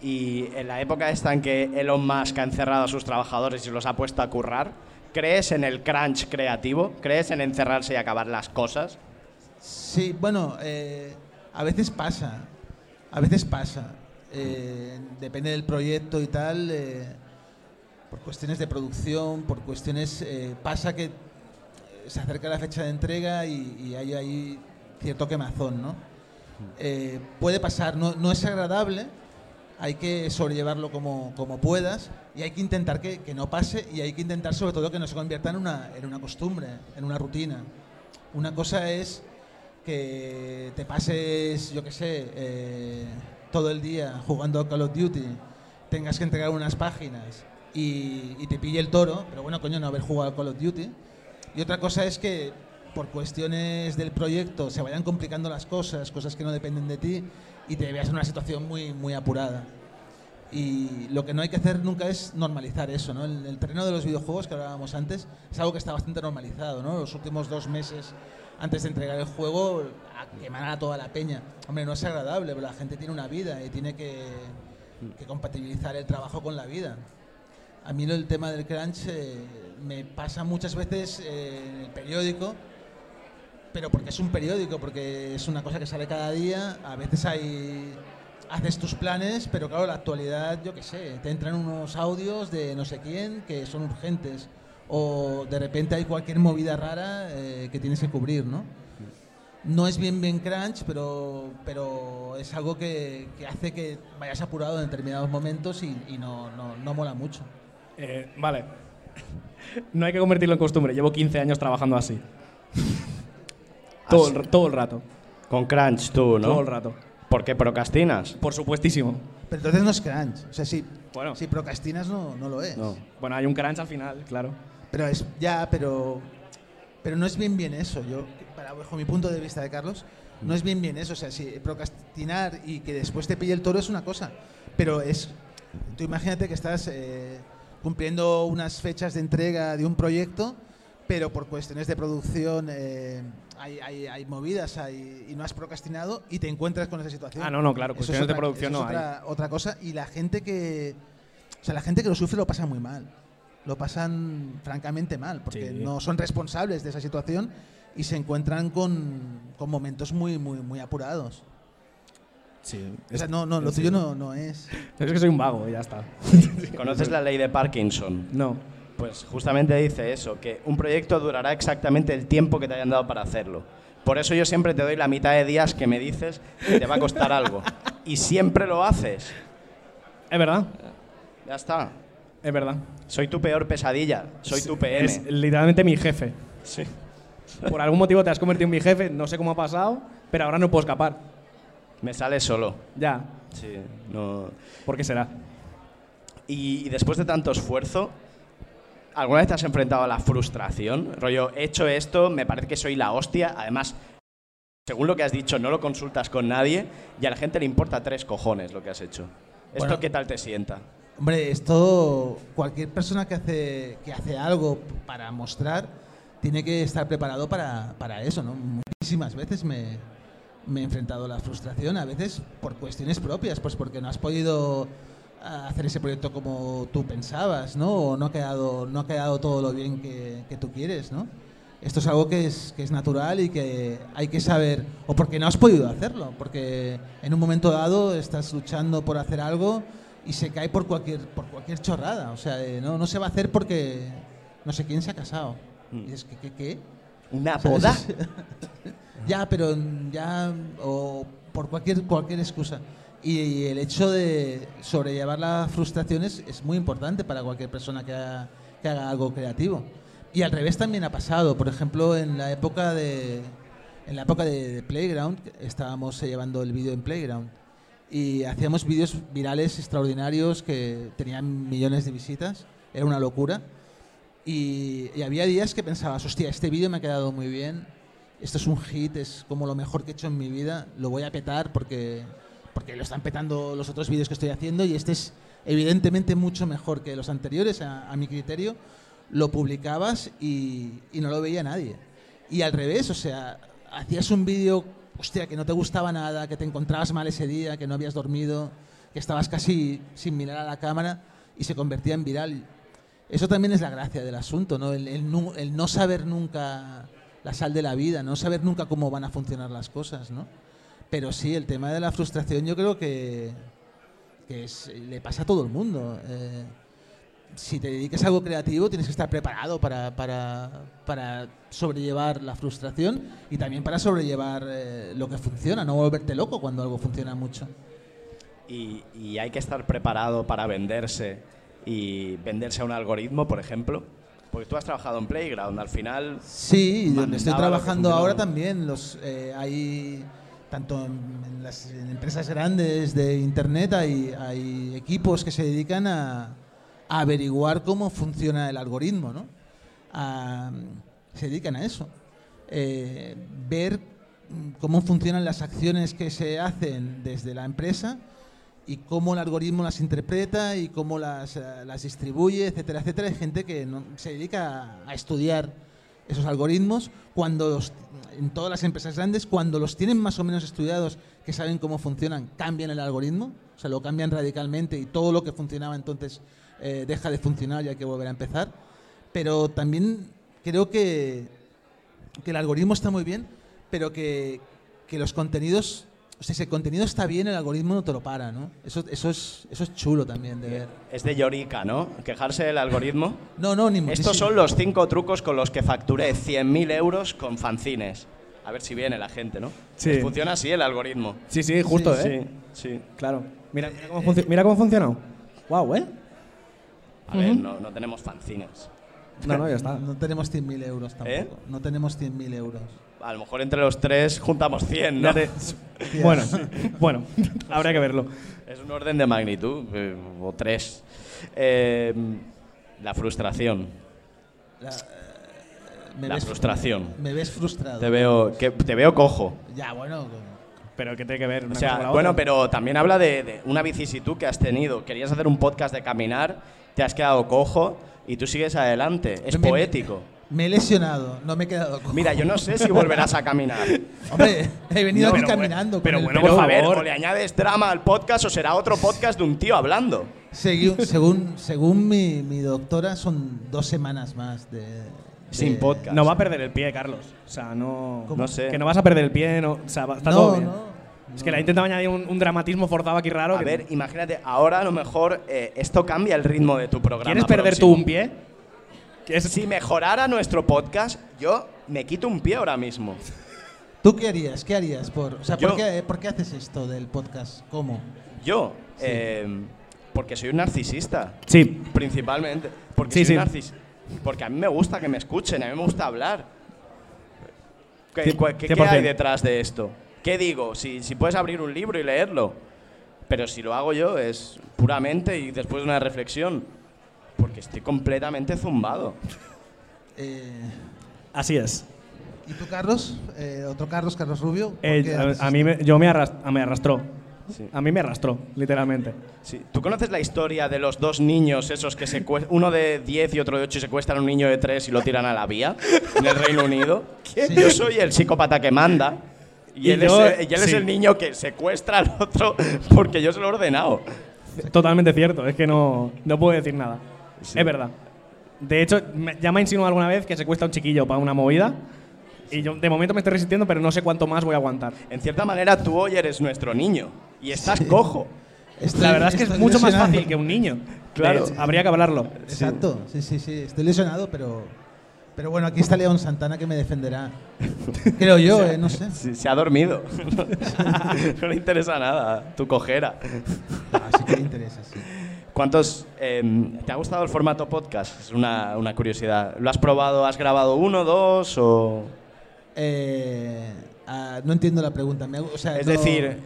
Y en la época esta en que Elon Musk ha encerrado a sus trabajadores y los ha puesto a currar, ¿crees en el crunch creativo? ¿Crees en encerrarse y acabar las cosas? Sí, bueno, eh, a veces pasa, a veces pasa. Eh, depende del proyecto y tal, eh, por cuestiones de producción, por cuestiones... eh, pasa que eh, se acerca la fecha de entrega y, y hay ahí cierto quemazón, ¿no? Eh, puede pasar, no, no es agradable, hay que sobrellevarlo como, como puedas, Y hay que intentar que, que no pase y hay que intentar sobre todo que no se convierta en una, en una costumbre, en una rutina. Una cosa es que te pases, yo qué sé, eh, todo el día jugando a Call of Duty, tengas que entregar unas páginas y, y te pille el toro, pero bueno, coño, no haber jugado Call of Duty. Y otra cosa es que por cuestiones del proyecto se vayan complicando las cosas, cosas que no dependen de ti, y te veas en una situación muy, muy apurada. Y lo que no hay que hacer nunca es normalizar eso, ¿no? El, el terreno de los videojuegos que hablábamos antes es algo que está bastante normalizado, ¿no? Los últimos dos meses antes de entregar el juego a quemar a toda la peña. Hombre, no es agradable, pero la gente tiene una vida y tiene que, que compatibilizar el trabajo con la vida. A mí el tema del crunch eh, me pasa muchas veces eh, en el periódico, pero porque es un periódico, porque es una cosa que sale cada día. A veces hay haces tus planes, pero claro, la actualidad, yo qué sé, te entran unos audios de no sé quién que son urgentes o de repente hay cualquier movida rara eh, que tienes que cubrir, ¿no? No es bien bien crunch, pero, pero es algo que, que hace que vayas apurado en determinados momentos y, y no, no, no mola mucho. Eh, vale. No hay que convertirlo en costumbre. Llevo 15 años trabajando así. todo, el, todo el rato. Con crunch tú, ¿no? Todo el rato. ¿Por qué procrastinas? Por supuestísimo. Pero entonces no es crunch. O sea, si, Bueno. si procrastinas no, no lo es. No. Bueno, hay un crunch al final, claro. Pero es ya, pero pero no es bien bien eso. Yo, para bajo mi punto de vista de Carlos, no es bien bien eso. O sea, si procrastinar y que después te pille el toro es una cosa, pero es, tú imagínate que estás eh, cumpliendo unas fechas de entrega de un proyecto, pero por cuestiones de producción eh, hay, hay, hay movidas hay, y no has procrastinado y te encuentras con esa situación. Ah, no, no, claro, cuestiones de otra- producción eso no es otra, otra cosa y la gente que, o sea, la gente que lo sufre lo pasa muy mal. Lo pasan francamente mal, porque Sí. no son responsables de esa situación y se encuentran con, con momentos muy, muy, muy apurados. Sí. O sea, no, no, lo sí. tuyo no, no es. Es que soy un vago, y ya está. ¿Conoces la ley de Parkinson? No. Pues justamente dice eso, que un proyecto durará exactamente el tiempo que te hayan dado para hacerlo. Por eso yo siempre te doy la mitad de días que me dices que te va a costar algo. Y siempre lo haces. Es verdad. Ya está. Es verdad. Soy tu peor pesadilla. Soy tu PM. Es literalmente mi jefe. Sí. Por algún motivo te has convertido en mi jefe, no sé cómo ha pasado, pero ahora no puedo escapar. Me sale solo. Ya. Sí, no. ¿Por qué será? Y, y después de tanto esfuerzo, ¿alguna vez te has enfrentado a la frustración? Rollo, he hecho esto, me parece que soy la hostia. Además, según lo que has dicho, no lo consultas con nadie y a la gente le importa tres cojones lo que has hecho. ¿Esto Bueno. qué tal te sienta? Hombre, esto, cualquier persona que hace, que hace algo para mostrar, tiene que estar preparado para, para eso, ¿no? Muchísimas veces me, me he enfrentado a la frustración, a veces por cuestiones propias, pues porque no has podido ah, hacer ese proyecto como tú pensabas, ¿no? O no ha quedado, no ha quedado todo lo bien que, que tú quieres, ¿no? Esto es algo que es, que es natural y que hay que saber, o porque no has podido hacerlo, porque en un momento dado estás luchando por hacer algo y se cae por cualquier, por cualquier chorrada. O sea, eh, no, no se va a hacer porque no sé quién se ha casado. Y dices, ¿qué, qué, qué? ¿Una boda? ya, pero ya, o por cualquier, cualquier excusa. Y, y el hecho de sobrellevar las frustraciones es muy importante para cualquier persona que haga, que haga algo creativo. Y al revés también ha pasado. Por ejemplo, en la época de, en la época de, de Playground, estábamos llevando el vídeo en Playground y hacíamos vídeos virales extraordinarios que tenían millones de visitas. Era una locura. Y, y había días que pensabas, hostia, este vídeo me ha quedado muy bien, esto es un hit, es como lo mejor que he hecho en mi vida, lo voy a petar porque, porque lo están petando los otros vídeos que estoy haciendo y este es evidentemente mucho mejor que los anteriores, a, a mi criterio. Lo publicabas y, y no lo veía nadie. Y al revés, o sea, hacías un vídeo, hostia, que no te gustaba nada, que te encontrabas mal ese día, que no habías dormido, que estabas casi sin mirar a la cámara y se convertía en viral. Eso también es la gracia del asunto, ¿no? El, el el no saber nunca la sal de la vida, no saber nunca cómo van a funcionar las cosas, ¿no? Pero sí, el tema de la frustración yo creo que, que es- le pasa a todo el mundo. Eh, si te dedicas a algo creativo tienes que estar preparado para, para, para sobrellevar la frustración y también para sobrellevar eh, lo que funciona, no volverte loco cuando algo funciona mucho. Y, y hay que estar preparado para venderse y venderse a un algoritmo, por ejemplo? Porque tú has trabajado en Playground, al final... Sí, y donde estoy trabajando ahora también. Los, eh, hay, tanto en, en las en empresas grandes de Internet, hay, hay equipos que se dedican a, a averiguar cómo funciona el algoritmo. ¿no? A- se dedican a eso. Eh, ver cómo funcionan las acciones que se hacen desde la empresa y cómo el algoritmo las interpreta y cómo las, eh, las distribuye, etcétera, etcétera. Hay gente que no- se dedica a, estudiar esos algoritmos cuando los, en todas las empresas grandes, cuando los tienen más o menos estudiados, que saben cómo funcionan, cambian el algoritmo, o sea, lo cambian radicalmente y todo lo que funcionaba entonces eh, deja de funcionar y hay que volver a empezar. Pero también creo que, que el algoritmo está muy bien, pero que, que los contenidos, o sea, si el contenido está bien, el algoritmo no te lo para, ¿no? Eso, eso, es, eso es chulo también de ver. Es de Llorica, ¿no? Quejarse del algoritmo. No, no, ni Estos muchísimo. son los cinco trucos con los que facturé 100.000 euros con fanzines. A ver si viene la gente, ¿no? Sí. Pues Funciona así el algoritmo. Sí, sí, justo, Sí, ¿eh? Sí, sí. Claro. Mira, mira cómo, mira cómo funcionó. Wow, ¿eh? A ver, no, no tenemos fanzines. No, no, ya está. No tenemos 100.000 euros tampoco. ¿Eh? No tenemos 100.000 euros. A lo mejor entre los tres juntamos 100, ¿no? Te- bueno, bueno, habría que verlo. Es un orden de magnitud, eh, o tres. Eh, la frustración. La, eh, me La ves- frustración. Me ves frustrado. Te veo, que, te veo cojo. Ya, bueno. Pero ¿qué tiene que ver? O sea, cosa con la bueno, otra? pero también habla de, de una vicisitud que has tenido. Querías hacer un podcast de caminar, te has quedado cojo y tú sigues adelante. Es Me- poético. Me he lesionado, no me he quedado cojo. Mira, yo no sé si volverás a caminar. Hombre, he venido No, aquí pero caminando. bueno, pero con el bueno, pelo- por a ver, favor. o le añades drama al podcast o será otro podcast de un tío hablando. Segui- según según mi, mi doctora, son dos semanas más de. de- Sin podcast. No va a perder el pie, Carlos. O sea, no. No sé. Que no vas a perder el pie, no. O sea, va- está No, todo bien. no. Es que le ha intentado añadir un, un dramatismo forzado aquí raro. A que- ver, imagínate, ahora a lo mejor eh, esto cambia el ritmo de tu programa. ¿Quieres perder tú próximo. un pie? Que es- Si mejorara nuestro podcast, yo me quito un pie ahora mismo. ¿Tú qué harías? ¿Qué harías? Por, o sea, Yo- ¿por, qué, por qué haces esto del podcast? ¿Cómo? Yo, eh, porque soy un narcisista, Sí. principalmente. Porque Sí, soy sí. narcis- Porque a mí me gusta que me escuchen, a mí me gusta hablar. ¿Qué, qué- qué 100%. hay detrás de esto? ¿Qué digo? Si, si puedes abrir un libro y leerlo. Pero si lo hago yo es puramente y después de una reflexión. Porque estoy completamente zumbado. Eh, Así es. ¿Y tú, Carlos? Eh, ¿Otro Carlos, Carlos Rubio? ¿Por Eh, a, a mí me, yo me, arras- me arrastró. Sí. A mí me arrastró, literalmente. Sí. ¿Tú conoces la historia de los dos niños esos que secue- uno de 10 y otro de 8 y secuestran a un niño de 3 y lo tiran a la vía en el Reino Unido? Sí. Yo soy el psicópata que manda y, Y él, yo- es, y él es el niño que secuestra al otro porque yo se lo he ordenado. Totalmente cierto, es que no, no puedo decir nada. Sí. Es verdad. De hecho, me- ya me ha insinuado alguna vez que se cuesta un chiquillo para una movida. Y yo de momento me estoy resistiendo, pero no sé cuánto más voy a aguantar. En cierta manera, tú hoy eres nuestro niño y estás cojo. Estoy- La verdad es que es estoy mucho más lesionado. fácil que un niño. Claro. De hecho, habría que hablarlo. Exacto, sí, sí, sí. Estoy lesionado, pero. Pero bueno, aquí está León Santana que me defenderá. Creo yo, eh, no sé. Sí, se ha dormido. no le interesa nada, tu cojera. Ah, sí que le interesa, sí. ¿Cuántos. em, ¿Te ha gustado el formato podcast? Es una, una curiosidad. ¿Lo has probado? ¿Has grabado uno, dos o.? Eh, ah, no entiendo la pregunta. me o sea, Es no- decir,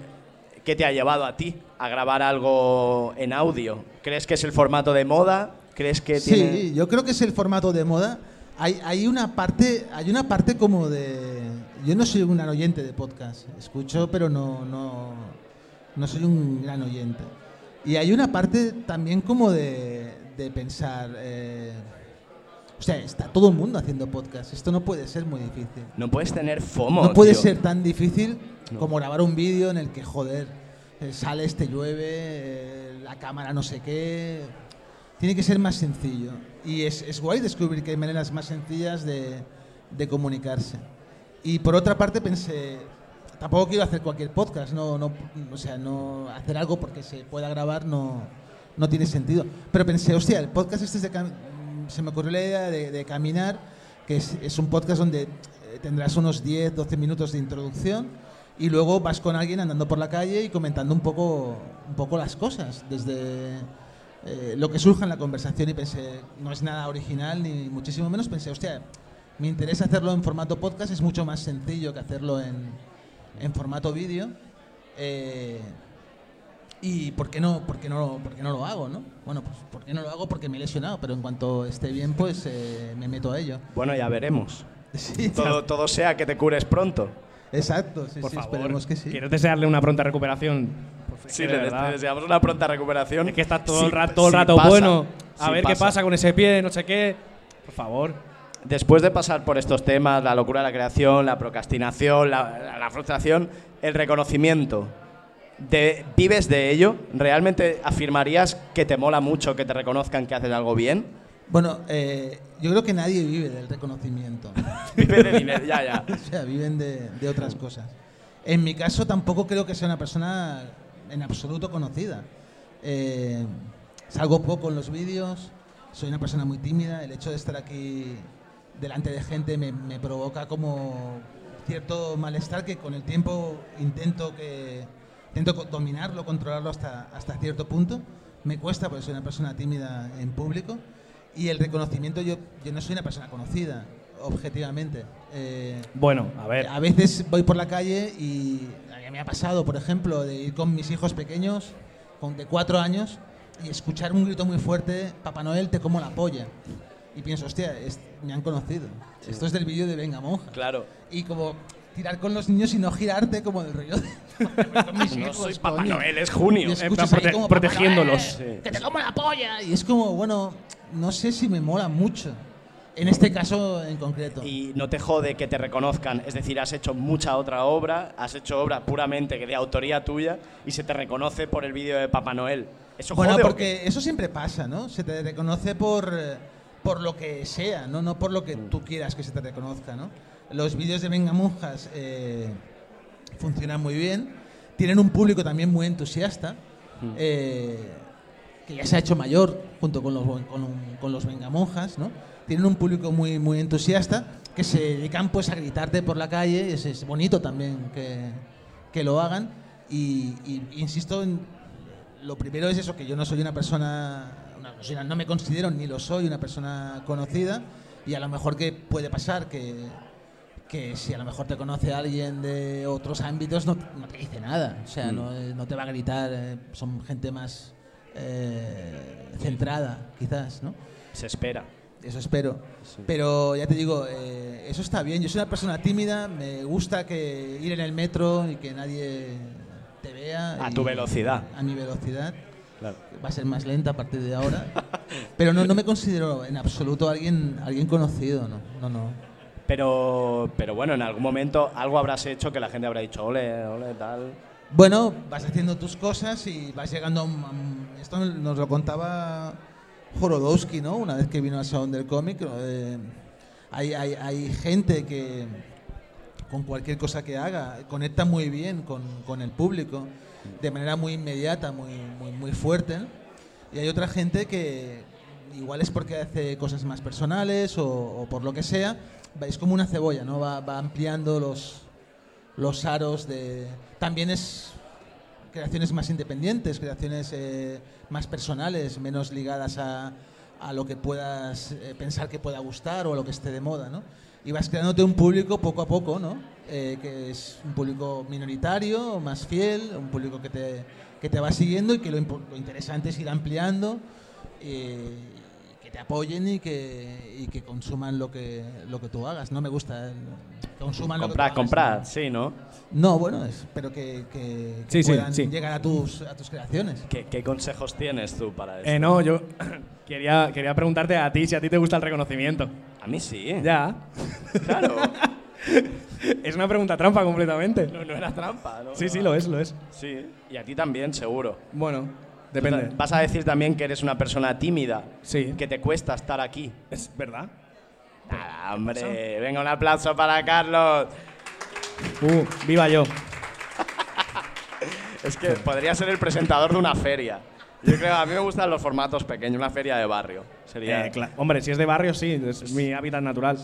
¿qué te ha llevado a ti a grabar algo en audio? ¿Crees que es el formato de moda? ¿Crees que Sí, tiene.? yo creo que es el formato de moda. Hay, hay una parte, hay una parte como de. Yo no soy un gran oyente de podcast. Escucho, pero no, no, no soy un gran oyente. Y hay una parte también como de, de pensar. eh, o sea, está todo el mundo haciendo podcast. Esto no puede ser muy difícil. No puedes tener FOMO. No puede tío. ser tan difícil No. como grabar un vídeo en el que, joder, eh, sales, te llueve, eh, la cámara no sé qué. Tiene que ser más sencillo. Y es, es guay descubrir que hay maneras más sencillas de, de comunicarse. Y por otra parte pensé, tampoco quiero hacer cualquier podcast, no, no, o sea, no hacer algo porque se pueda grabar no, no tiene sentido. Pero pensé, hostia, el podcast este es de se me ocurrió la idea de, caminar, que es, es un podcast donde eh, tendrás unos 10, 12 minutos de introducción y luego vas con alguien andando por la calle y comentando un poco, un poco las cosas, desde eh, lo que surja en la conversación y pensé, no es nada original ni muchísimo menos, pensé, hostia, me interesa hacerlo en formato podcast, es mucho más sencillo que hacerlo en, en formato vídeo. Eh, ¿Y por qué, no, por, qué no, por qué no lo hago? ¿no? Bueno, pues ¿por qué no lo hago? Porque me he lesionado, pero en cuanto esté bien, pues eh, me meto a ello. Bueno, ya veremos. Sí, Todo, todo sea que te cures pronto. exacto, sí, Por sí, favor, esperemos que sí. quiero desearle una pronta recuperación. Por- Sí, le, deseamos una pronta recuperación. Es que está todo Sí, el rato, todo el rato pasa, bueno. A sí ver qué pasa con ese pie, no sé qué. Por favor. Después de pasar por estos temas, la locura de la creación, la procrastinación, la, frustración, el reconocimiento, de, ¿vives de ello? ¿Realmente afirmarías que te mola mucho que te reconozcan que haces algo bien? Bueno, eh, yo creo que nadie vive del reconocimiento. Vives de dinero, ya, ya. O sea, viven de, de otras cosas. En mi caso tampoco creo que sea una persona en absoluto conocida. Eh, salgo poco en los vídeos, soy una persona muy tímida, el hecho de estar aquí delante de gente me, me provoca como cierto malestar que con el tiempo intento que intento dominarlo, controlarlo hasta, hasta cierto punto. Me cuesta porque soy una persona tímida en público y el reconocimiento yo, yo no soy una persona conocida, objetivamente. Eh, Bueno, a ver. a veces voy por la calle y me ha pasado, por ejemplo, de ir con mis hijos pequeños, con de cuatro años, y escuchar un grito muy fuerte, Papá Noel te como la polla. Y pienso, hostia, es- me han conocido. Esto es del vídeo de Venga Monja. Claro. Y como tirar con los niños y no girarte como del rollo de... mis No soy Papá coño. Noel, es junio. Prote- como, "Papá protegiéndolos. Noel, Sí. Que te como la polla. Y es como, bueno, no sé si me mola mucho. En este caso en concreto. Y no te jode que te reconozcan, es decir, has hecho mucha otra obra, has hecho obra puramente que de autoría tuya y se te reconoce por el vídeo de Papá Noel. ¿Eso Bueno, jode o porque eso siempre pasa, ¿no? Se te reconoce por, eh, por lo que sea, ¿no? No por lo que tú quieras que se te reconozca, ¿no? Los vídeos de Venga Monjas eh, funcionan muy bien. Tienen un público también muy entusiasta, eh, que ya se ha hecho mayor junto con los, con, con los Venga Monjas, ¿no? Tienen un público muy, muy entusiasta que se dedican pues a gritarte por la calle. Es, es bonito también que, que lo hagan. Y, y insisto en, lo primero es eso, que yo no soy una persona, no me considero ni lo soy una persona conocida y a lo mejor que puede pasar que, que si a lo mejor te conoce alguien de otros ámbitos no, no te dice nada, o sea, no, eh, no te va a gritar, eh, son gente más eh, centrada quizás, ¿no? se espera? Eso espero. Pero ya te digo, eh, eso está bien. Yo soy una persona tímida, me gusta que ir en el metro y que nadie te vea. A y- tu velocidad. A mi velocidad. Claro. Va a ser más lenta a partir de ahora. Pero no, no me considero en absoluto alguien, alguien conocido, no. No, no. Pero, pero bueno, en algún momento algo habrás hecho que la gente habrá dicho, ole, ole, tal. Bueno, vas haciendo tus cosas y vas llegando a un- Esto nos lo contaba Jorodowski, ¿no? Una vez que vino al Salón del Cómic. eh, hay, hay, hay gente que con cualquier cosa que haga conecta muy bien con, con el público de manera muy inmediata, muy, muy, muy fuerte. Y hay otra gente que igual es porque hace cosas más personales o, por lo que sea. Es como una cebolla, ¿no? Va, va ampliando los, los aros de... También es creaciones más independientes, creaciones eh, más personales, menos ligadas a, a lo que puedas eh, pensar que pueda gustar o a lo que esté de moda, ¿no? Y vas creándote un público poco a poco, ¿no? Eh, que es un público minoritario, más fiel, un público que te, que te va siguiendo y que lo, lo interesante es ir ampliando eh, y que te apoyen y que, y que consuman lo que, lo que tú hagas. No me gusta el, consuman lo que tú Comprar, hagas, comprar, ¿no? sí, ¿no? No, bueno, espero que, que- que Sí, sí, puedan sí. llegar a tus, a tus creaciones. ¿Qué, qué consejos tienes tú para eso? Eh, no, yo quería, quería preguntarte a ti si a ti te gusta el reconocimiento. A mí sí. Ya. Claro. Es una pregunta trampa completamente. No, no era trampa, ¿no? Sí, sí, lo es, lo es. Sí, y a ti también, seguro. Bueno, depende. Vas a decir también que eres una persona tímida, Sí. que te cuesta estar aquí. Es verdad. Nada, hombre, venga, un aplauso para Carlos. Uh, viva yo. Es que podría ser el presentador de una feria. Yo creo, a mí me gustan los formatos pequeños, una feria de barrio. Sería Eh, cla- Hombre, si es de barrio, sí, es mi hábitat natural.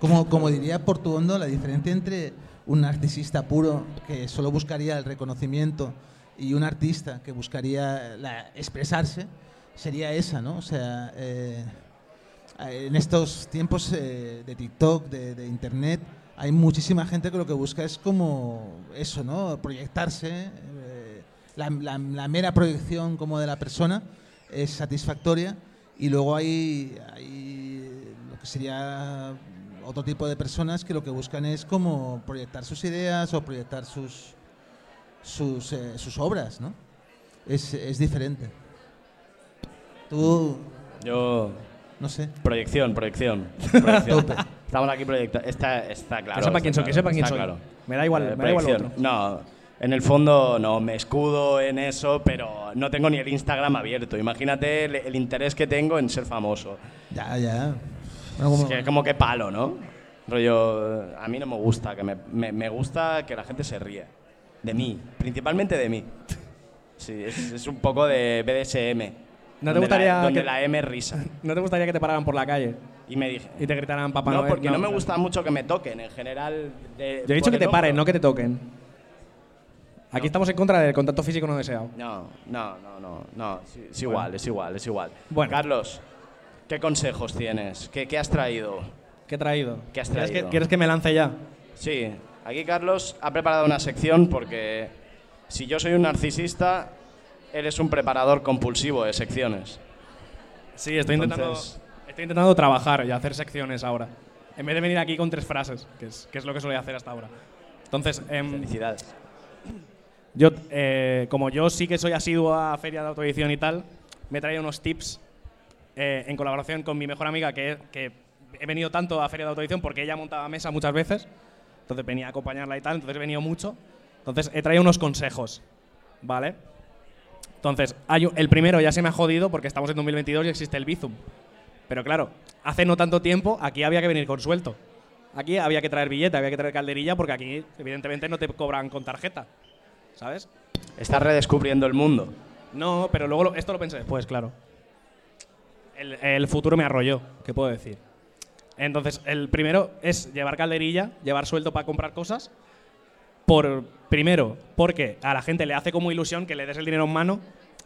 Como, como diría Portuondo, la diferencia entre un narcisista puro que solo buscaría el reconocimiento y un artista que buscaría la- expresarse sería esa, ¿no? O sea, eh, en estos tiempos eh, de TikTok, de, de Internet, hay muchísima gente que lo que busca es como eso, ¿no? Proyectarse. Eh, la, la- la mera proyección como de la persona es satisfactoria y luego hay, hay lo que sería otro tipo de personas que lo que buscan es como proyectar sus ideas o proyectar sus, sus, eh, sus obras, ¿no? Es, es diferente. Tú, Yo. no sé. Proyección, proyección. proyección. Tope. Estamos aquí proyectando. Está, está claro. Que sepa quién soy, que sepa quién soy. claro. Me da igual, Eh, me da igual otro. No, en el fondo no, me escudo en eso, pero no tengo ni el Instagram abierto. Imagínate el, el interés que tengo en ser famoso. Ya, ya. Bueno, como- Es que como que palo, ¿no? Rollo, a mí no me gusta, que me, me- me gusta que la gente se ríe. De mí, principalmente de mí. Sí, es, es un poco de BDSM. ¿No te donde gustaría La, donde que- la M es risa. ¿No te gustaría que te pararan por la calle Y me dije... y te gritaran Papá no, Noel? porque no, me claro. gusta mucho que me toquen, en general. de- Yo he dicho que te paren, no que te toquen. Aquí estamos en contra del contacto físico no deseado. No, no, no, no, no. Es, igual, es igual, es igual. Bueno. Carlos, ¿qué consejos tienes? ¿Qué, qué has traído? ¿Qué he traído? ¿Qué has ¿Quieres traído? que, ¿Quieres que me lance ya? Sí, aquí Carlos ha preparado una sección porque si yo soy un narcisista, él es un preparador compulsivo de secciones. Sí, estoy intentando, Entonces- estoy intentando trabajar y hacer secciones ahora. En vez de venir aquí con tres frases, que es, que es lo que solía hacer hasta ahora. Entonces, em, Felicidades. Yo, eh, como yo sí que soy asiduo a feria de autoedición y tal, me he traído unos tips eh, en colaboración con mi mejor amiga, que, que he venido tanto a feria de autoedición porque ella montaba mesa muchas veces, entonces venía a acompañarla y tal, entonces he venido mucho. Entonces he traído unos consejos, ¿vale? Entonces, el primero ya se me ha jodido porque estamos en 2022 y existe el Bizum. Pero claro, hace no tanto tiempo aquí había que venir con suelto. Aquí había que traer billete, había que traer calderilla porque aquí evidentemente no te cobran con tarjeta. ¿Sabes? Estás redescubriendo el mundo. No, pero luego lo- esto lo pensé después, claro. El, el futuro me arrolló, ¿qué puedo decir? Entonces, el primero es llevar calderilla, llevar sueldo para comprar cosas. Por, primero, porque a la gente le hace como ilusión que le des el dinero en mano,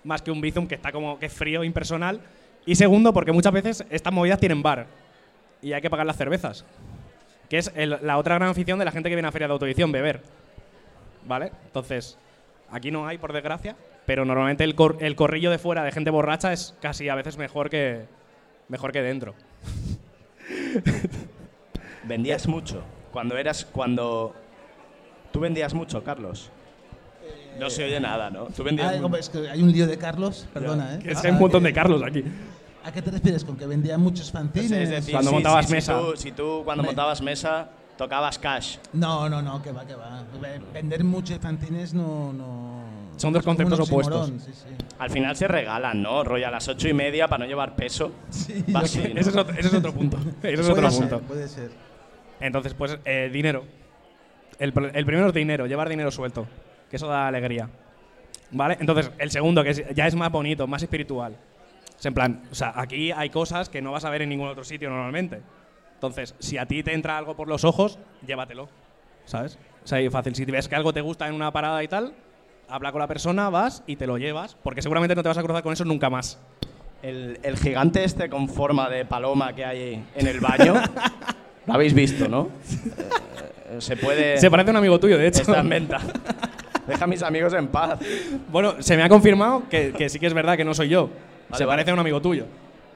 más que un Bizum que está como que es frío, impersonal. Y segundo, porque muchas veces estas movidas tienen bar y hay que pagar las cervezas. Que es el- la otra gran afición de la gente que viene a feria de autoedición, beber. ¿Vale? Entonces, aquí no hay, por desgracia, pero normalmente el, cor- el corrillo de fuera de gente borracha es casi a veces mejor que, mejor que dentro. Vendías mucho. Cuando eras. Cuando. ¿Tú vendías mucho, Carlos? No se oye nada, ¿no? Tú vendías Ah, es que hay un lío de Carlos, perdona, ¿eh? Es que hay un montón de Carlos aquí. ¿A qué te refieres? ¿Con que vendía muchos fanzines? Es decir, Cuando sí, montabas sí, mesa. Si tú, si tú cuando Me- montabas mesa tocabas cash. No, no, no, que va, que va. Ve- Vender muchos fanzines no, no. Son dos conceptos opuestos. Sí, sí. Al final se regalan, ¿no? Rollo a las ocho y media para no llevar peso. Sí, Va así, ¿no? Ese es otro, ese es otro punto. Ese es puede otro ser, punto. Puede ser. Entonces, pues, eh, dinero. El, el primero es dinero, llevar dinero suelto, que eso da alegría. ¿Vale? Entonces, el segundo, que es- ya es más bonito, más espiritual. Es en plan, o sea, aquí hay cosas que no vas a ver en ningún otro sitio normalmente. Entonces, si a ti te entra algo por los ojos, llévatelo. ¿Sabes? O sea, fácil. Si ves que algo te gusta en una parada y tal, habla con la persona, vas y te lo llevas, porque seguramente no te vas a cruzar con eso nunca más. El, el gigante este con forma de paloma que hay en el baño. Lo habéis visto, ¿no? Eh, se puede. Se parece a un amigo tuyo, de hecho. Está en venta. Deja a mis amigos en paz. Bueno, se me ha confirmado que, que sí que es verdad que no soy yo. Vale, se vale. parece a un amigo tuyo.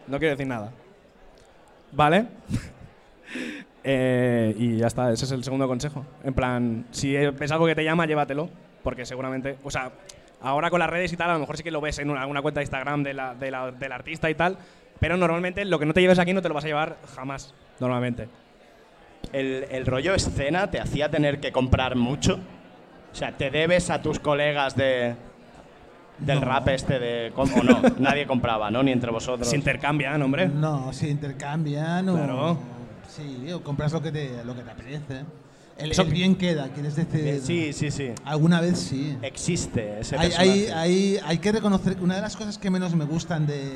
No quiero decir nada. ¿Vale? Eh, y ya está, ese es el segundo consejo. En plan, si ves algo que te llama, llévatelo. Porque seguramente, o sea, ahora con las redes y tal, a lo mejor sí que lo ves en una- alguna cuenta de Instagram de la- de la- del artista y tal. Pero normalmente lo que no te lleves aquí no te lo vas a llevar jamás. Normalmente. El, el rollo escena te hacía tener que comprar mucho. O sea, te debes a tus colegas de del No. rap este de com- o no, nadie compraba, ¿no? Ni entre vosotros. Se intercambian, hombre. No, si intercambian o. Claro. Sí, o compras lo que te, lo que te apetece. El, el bien queda, quieres decir. Eh, Sí, sí, sí. Alguna vez sí. Existe ese Hay, hay, hay, hay que reconocer que una de las cosas que menos me gustan de,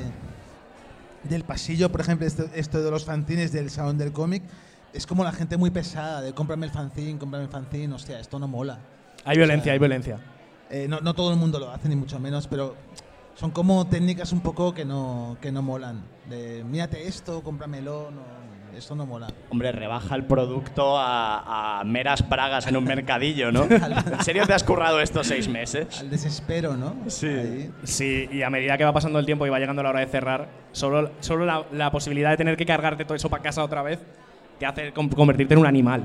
del pasillo, por ejemplo, esto, esto de los fanzines del salón del cómic, es como la gente muy pesada de cómprame el fanzine, cómprame el fanzine, hostia, esto no mola. Hay violencia, hay violencia. Eh, no, no todo el mundo lo hace, ni mucho menos, pero son como técnicas un poco que no, que no molan. De, mírate esto, cómpramelo, no, esto no mola. Hombre, rebaja el producto a, a meras bragas en un mercadillo, ¿no? ¿En serio te has currado estos seis meses? Al desespero, ¿no? Sí. Ahí. Sí, y a medida que va pasando el tiempo y va llegando la hora de cerrar, solo, solo la, la posibilidad de tener que cargarte todo eso para casa otra vez te hace convertirte en un animal.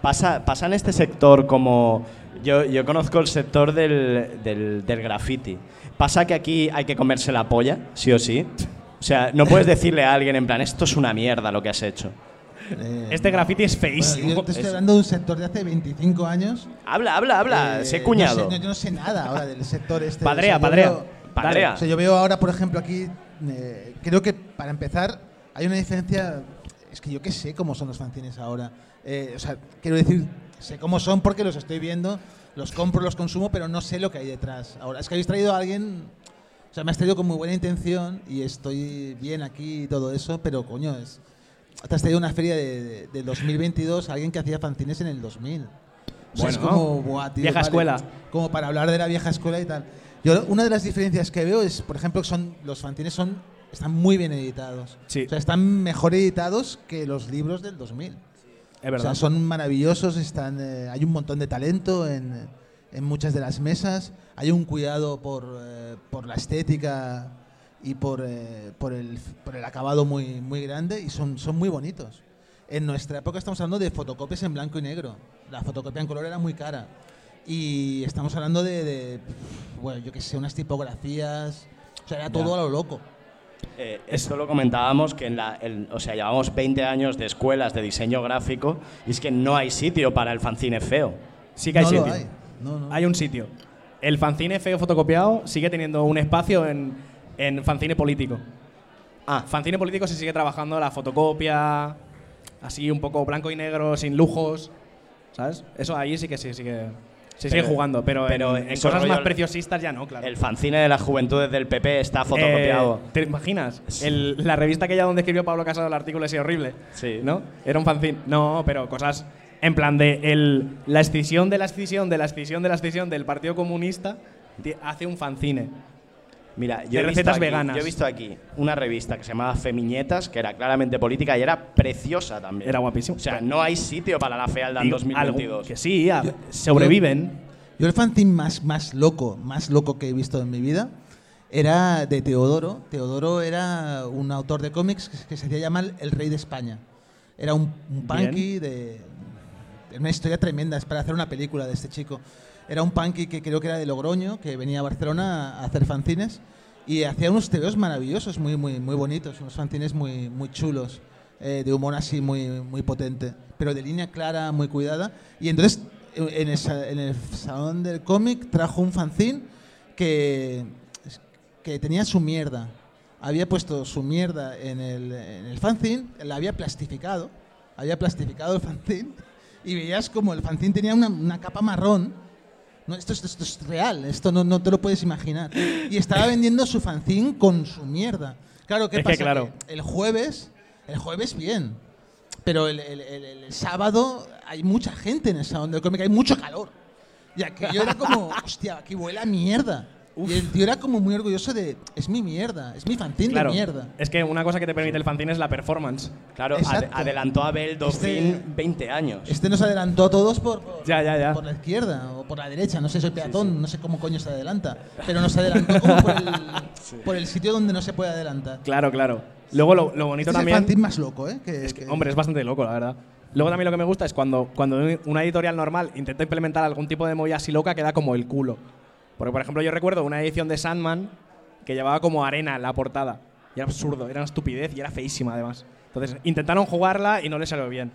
Pasa, pasa en este sector como... Yo, yo conozco el sector del, del, del graffiti. ¿Pasa que aquí hay que comerse la polla, sí o sí? O sea, no puedes decirle a alguien en plan, esto es una mierda lo que has hecho. Eh, Este graffiti es bueno, feísimo. yo te estoy Es- hablando de un sector de hace 25 años. Habla, habla, habla, Eh, sé cuñado. No sé, no- yo no sé nada ahora del sector este. Padrea, padrea. veo- Padrea. O sea, yo veo ahora, por ejemplo, aquí, eh, creo que para empezar hay una diferencia, es que yo qué sé cómo son los fanzines ahora. Eh, o sea, quiero decir, sé cómo son porque los estoy viendo, los compro, los consumo, pero no sé lo que hay detrás. Ahora, es que habéis traído a alguien, o sea, me has traído con muy buena intención y estoy bien aquí y todo eso, pero coño, es, te has traído una feria de, de- del 2022 a alguien que hacía fanzines en el 2000. O sea, es Bueno, como, buah, tío, vieja vale, escuela. Como para hablar de la vieja escuela y tal. Yo una de las diferencias que veo es, por ejemplo, que son los fanzines son están muy bien editados. Sí. O sea, están mejor editados que los libros del 2000. Es O verdad. sea, son maravillosos, están, eh, hay un montón de talento en, en muchas de las mesas, hay un cuidado por, eh, por la estética y por, eh, por, el, por el acabado muy, muy grande y son, son muy bonitos. En nuestra época estamos hablando de fotocopias en blanco y negro. La fotocopia en color era muy cara. Y estamos hablando de, de, bueno, yo qué sé, unas tipografías. O sea, era todo Ya. a lo loco. Eh, esto lo comentábamos que en la, o sea, llevamos 20 años de escuelas de diseño gráfico y es que no hay sitio para el fanzine feo. sí que hay no sitio. lo hay. No, no. Hay un sitio. El fanzine feo fotocopiado sigue teniendo un espacio en, en fanzine político. Ah, Fanzine político se sigue trabajando la fotocopia, así un poco blanco y negro, sin lujos, ¿sabes? Eso ahí sí que sí, que se sigue Pero- jugando, pero, pero en, cosas más el- preciosistas ya no, claro. el fanzine de las juventudes del PP está fotocopiado. Eh, ¿Te imaginas? El- la revista aquella donde escribió Pablo Casado el artículo ese horrible. Sí. ¿No? Era un fanzine. No, pero cosas en plan de el, la escisión de la escisión de la escisión de la escisión del Partido Comunista hace un fanzine. Mira, yo de he, visto recetas aquí, veganas. yo he visto aquí una revista que se llamaba Femiñetas, que era claramente política y era preciosa también. Era guapísimo. O sea, no hay sitio para la fealdad en Digo, 2022. algo que sí, a- Yo- sobreviven. Yo el fanzine más, más loco, más loco que he visto en mi vida era de Teodoro. Teodoro era un autor de cómics que, que se hacía llamar El Rey de España. Era un, un punky de, de una historia tremenda, es para hacer una película de este chico. Era un punky que creo que era de Logroño, que venía a Barcelona a hacer fanzines y hacía unos tebeos maravillosos, muy, muy, muy bonitos, unos fanzines muy, muy chulos, eh, de humor así muy, muy potente, pero de línea clara, muy cuidada. Y entonces en el, salón del cómic trajo un fanzine que, que tenía su mierda. Había puesto su mierda en el, en el fanzine, la había plastificado, había plastificado el fanzine y veías como el fanzine tenía una, una capa marrón. No, esto, es- esto es real, esto no, no te lo puedes imaginar. Y estaba vendiendo su fanzine con su mierda. Claro, ¿qué Es que pasa? claro. Que el jueves, el jueves bien, pero el, el- el- el sábado hay mucha gente en el salón del cómic, hay mucho calor. Y aquello era como, hostia, aquí huele a mierda. Y el tío era como muy orgulloso de, es mi mierda, es mi fanzine Claro. de mierda. Es que una cosa que te permite el fanzine es la performance. Claro, adelantó a Abel Dauphin Este- 20 años. Este nos adelantó a todos por, por, Ya, ya, ya. por la izquierda o por la derecha, no sé, soy peatón, no sé cómo coño se adelanta, pero nos adelantó como por el, por el sitio donde no se puede adelantar. Claro, claro. Luego lo, lo bonito Este es el también. fanzine más loco, ¿eh? Que, Es que, que- hombre, es bastante loco, la verdad. Luego también lo que me gusta es cuando, cuando una editorial normal intenta implementar algún tipo de movida así loca, queda como el culo. Porque, por ejemplo, yo recuerdo una edición de Sandman que llevaba como arena en la portada. Y era absurdo, era una estupidez y era feísima además. Entonces, intentaron jugarla y no les salió bien.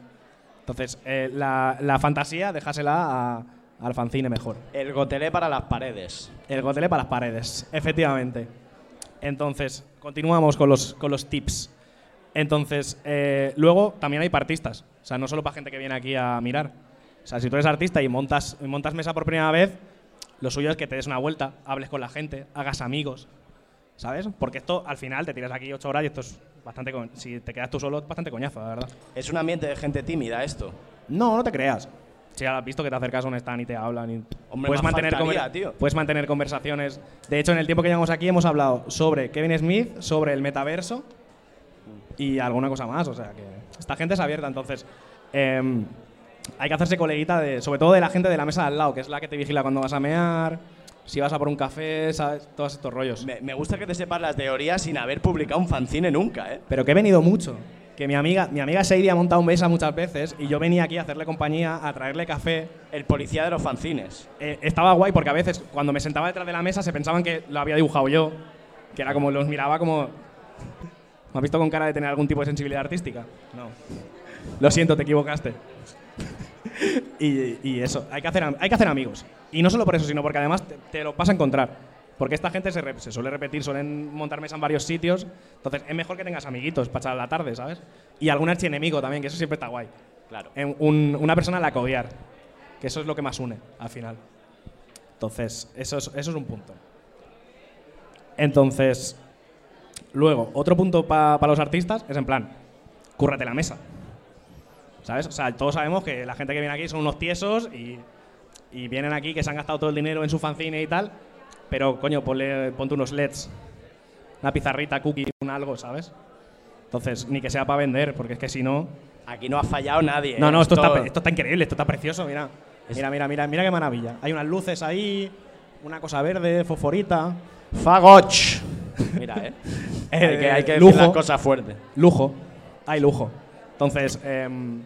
Entonces, eh, la, la fantasía, dejásela a- al fanzine mejor. El gotelé para las paredes. El gotele para las paredes, efectivamente. Entonces, continuamos con los, con los tips. Entonces, eh, luego también hay partistas. O sea, no solo para gente que viene aquí a mirar. O sea, si tú eres artista y montas, montas mesa por primera vez, lo suyo es que te des una vuelta, hables con la gente, hagas amigos. ¿Sabes? Porque esto al final te tiras aquí ocho horas y esto es bastante. co- Si te quedas tú solo, es bastante coñazo, la verdad. Es un ambiente de gente tímida esto. No, no te creas. Si ya has visto que te acercas a un stand y te hablan. Y Hombre, puedes, más mantener tío. puedes mantener conversaciones. De hecho, en el tiempo que llevamos aquí hemos hablado sobre Kevin Smith, sobre el metaverso y alguna cosa más. O sea que esta gente es abierta. Entonces, em, hay que hacerse coleguita, de, sobre todo de la gente de la mesa de al lado, que es la que te vigila cuando vas a mear, si vas a por un café, ¿sabes? Todos estos rollos. Me, me gusta que te sepas las teorías sin haber publicado un fanzine nunca, ¿eh? Pero que he venido mucho. Que mi amiga, mi amiga Seidi ha montado un mesa muchas veces y yo venía aquí a hacerle compañía, a traerle café. El policía de los fanzines. Eh, estaba guay porque a veces cuando me sentaba detrás de la mesa se pensaban que lo había dibujado yo. Que era como, los miraba como... ¿Me has visto con cara de tener algún tipo de sensibilidad artística? No. Lo siento, te equivocaste. Y, y eso, hay que, hacer, hay que hacer amigos. Y no solo por eso, sino porque además te, te lo vas a encontrar. Porque esta gente se, re- se suele repetir, suelen montar mesa en varios sitios. Entonces es mejor que tengas amiguitos para echar la tarde, ¿sabes? Y algún archienemigo también, que eso siempre está guay. Claro. En un- una persona a la que odiar. Que eso es lo que más une, al final. Entonces, eso es, eso es un punto. Entonces, luego, otro punto para los artistas es en plan, cúrrate la mesa. ¿Sabes? O sea, todos sabemos que la gente que viene aquí son unos tiesos y, y vienen aquí que se han gastado todo el dinero en su fanzine y tal, pero coño, ponle, ponte unos LEDs, una pizarrita, cookie, un algo, ¿sabes? Entonces, ni que sea para vender, porque es que si no, Aquí no ha fallado nadie. no, ¿eh? no, esto, está, esto está increíble, esto está precioso, mira. Es- Mira, mira, mira, mira qué maravilla. Hay unas luces ahí, una cosa verde, fosforita. Fagoch. Mira, ¿eh? Eh, hay que, hay que decir lujo. las cosas fuertes. Lujo. Hay lujo. Entonces, em,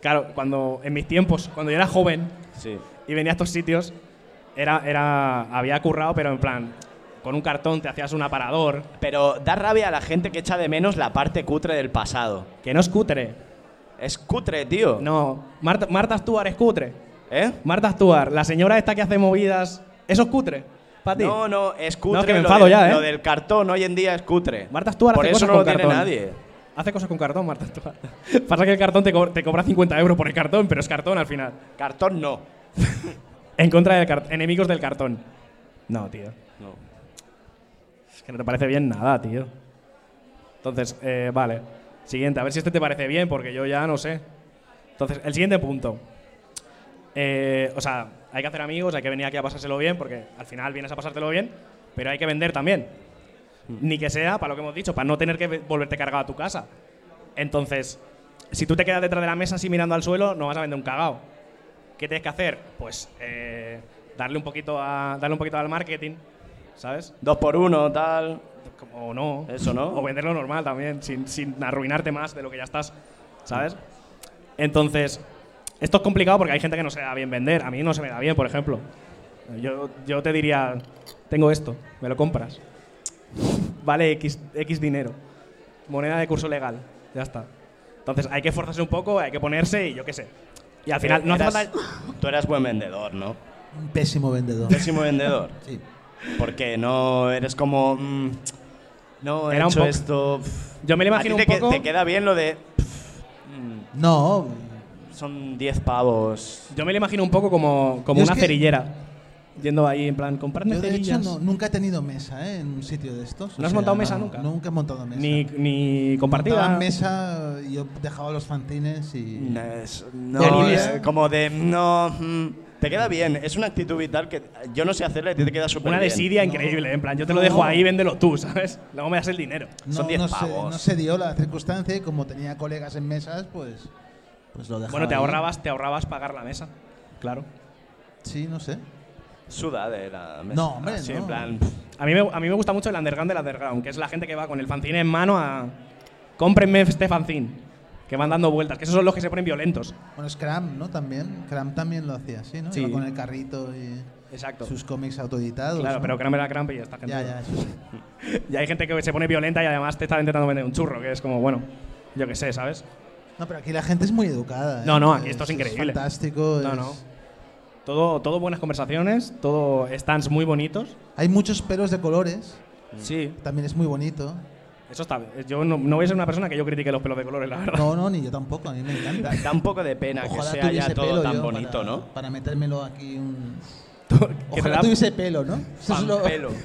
claro, cuando en mis tiempos, cuando yo era joven Sí. y venía a estos sitios, era, era, había currado, pero en plan, con un cartón te hacías un aparador, Pero da rabia a la gente que echa de menos la parte cutre del pasado. que no es cutre. Es cutre, tío. No, Marta, Marta Stuart es cutre. ¿Eh? Marta Stuart, la señora esta que hace movidas, eso es cutre. ¿Para ti? No, no, es cutre. No, que me lo enfado del- ya, ¿eh? Lo del cartón hoy en día es cutre. Marta Stuart Por hace eso cosas no con lo tiene cartón. nadie. Hace cosas con cartón, Marta. Pasa que el cartón te, co- te cobra 50 euros por el cartón, pero es cartón al final. Cartón no. En contra de enemigos del cartón. No, tío. No. Es que no te parece bien nada, tío. Entonces, eh, vale. Siguiente, a ver si este te parece bien, porque yo ya no sé. Entonces, el siguiente punto. Eh, o sea, hay que hacer amigos, hay que venir aquí a pasárselo bien, porque al final vienes a pasártelo bien, pero hay que vender también. Ni que sea, para lo que hemos dicho, para no tener que ve- volverte cargado a tu casa. Entonces, si tú te quedas detrás de la mesa así mirando al suelo, no vas a vender un cagao. ¿Qué tienes que hacer? Pues eh, darle, un poquito a, darle un poquito al marketing, ¿sabes? Dos por uno, tal. O no. Eso, ¿no? O venderlo normal también, sin, sin arruinarte más de lo que ya estás, ¿sabes? Entonces, esto es complicado porque hay gente que no se da bien vender. A mí no se me da bien, por ejemplo. Yo, yo te diría, tengo esto, me lo compras. Vale X, X dinero. Moneda de curso legal, ya está. Entonces hay que esforzarse un poco, hay que ponerse y yo qué sé. Y al final no hace Eras- falta... Tú eras buen vendedor, ¿no? Un pésimo vendedor. Pésimo vendedor. Sí. Porque no eres como. mm, no, he Era un hecho poco- esto. pff. Yo me lo A imagino ti un te, que- poco... te queda bien lo de. pff, mm, No, son 10 pavos. Yo me lo imagino un poco como, como Yo es una que- cerillera. Yendo ahí en plan, comprarme yo de hecho cerillas. no- nunca he tenido mesa ¿eh? en un sitio de estos. ¿No has montado mesa nunca? Nunca he montado mesa. Ni, ni Montaba compartida. mesa y yo dejaba los fanzines y... No, es- es como de. No. mm, te queda bien. Es una actitud vital que yo no sé hacerla y te queda súper Una bien. desidia No. increíble, en plan, yo te lo dejo ahí, véndelo tú, ¿sabes? Luego me das el dinero. No, Son 10 no se, pavos. no se dio la circunstancia y como tenía colegas en mesas, pues, pues lo dejaba. Bueno, te ahí. ahorrabas, te ahorrabas pagar la mesa. Claro. Sí, no sé. Suda de la mesa. No, hombre, Así, no. en plan. A mí, me, a mí me gusta mucho el underground del underground, que es la gente que va con el fanzine en mano a. Cómprenme este fanzine. Que van dando vueltas, que esos son los que se ponen violentos. Bueno, Scram, ¿no? También. Scram también lo hacía así, ¿no? Sí. Iba con el carrito y Exacto. sus cómics autoeditados. Claro, ¿no? pero Kramer la Cramp y esta gente. Ya, ya, eso sí. Y hay gente que se pone violenta y además te está intentando vender un churro, que es como, bueno, yo qué sé, ¿sabes? No, pero aquí la gente es muy educada. ¿eh? No, no, aquí esto es increíble. fantástico. No, es- no. Todo, todo buenas conversaciones, todo stands muy bonitos. Hay muchos pelos de colores. Sí. También es muy bonito. Eso está. Yo no, no voy a ser una persona que yo critique los pelos de colores, la verdad. No, no, ni yo tampoco. A mí me encanta. Da un poco de pena que Ojalá sea ya tuviese todo pelo tan bonito, para, ¿no? Para metérmelo aquí un... que Ojalá da, tuviese pelo, ¿no? Eso es lo- pelo.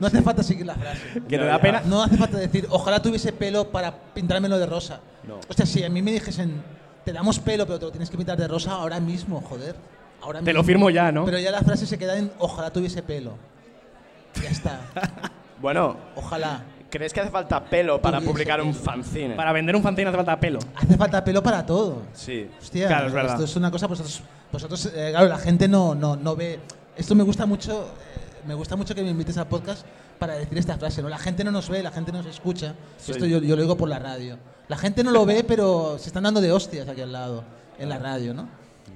No hace falta seguir la frase. que te No, da pena. No hace falta decir, ojalá tuviese pelo para pintármelo de rosa. No. O sea, si a mí me dijesen, te damos pelo, pero te lo tienes que pintar de rosa ahora mismo, joder. Ahora Te lo firmo ya, ¿no? Pero ya la frase se queda en ojalá tuviese pelo. Ya está. Bueno, Ojalá. ¿crees que hace falta pelo para Tuviese publicar un pelo. fanzine? Para vender un fanzine hace falta pelo. Hace falta pelo para todo. Sí. Hostia, Claro, es verdad. esto es una cosa, vosotros, vosotros eh, claro, la gente no, no, no ve. Esto me gusta mucho, eh, me gusta mucho que me invites al podcast para decir esta frase, ¿no? La gente no nos ve, la gente no nos escucha. Sí. Esto yo, yo lo digo por la radio. La gente no lo ve, pero se están dando de hostias aquí al lado, en la radio, ¿no?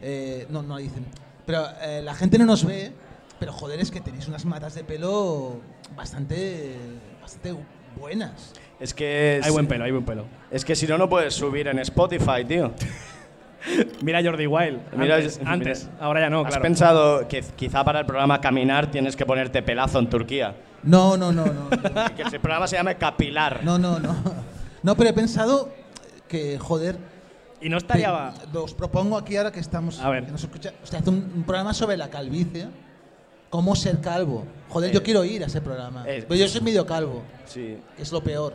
Eh, no, no dicen. Pero eh, la gente no nos ve, pero joder, es que tenéis unas matas de pelo bastante, bastante buenas. Es que. Hay buen pelo, hay buen pelo. Es que si no, no puedes subir en Spotify, tío. Mira Jordi Wild. Mira- antes, mira. antes. ahora ya no, ¿Has claro. pensado que quizá para el programa Caminar tienes que ponerte pelazo en Turquía? No, no, no, no. Que el programa se llame Capilar. No, no, no. No, pero he pensado que, joder, Y no estaría. te- os propongo aquí ahora que estamos. A ver. que nos escucha, usted hace un, un programa sobre la calvicie. ¿Cómo ser calvo? Joder, yo Eh, quiero ir a ese programa. eh, pero yo soy medio calvo, Sí. que es lo peor.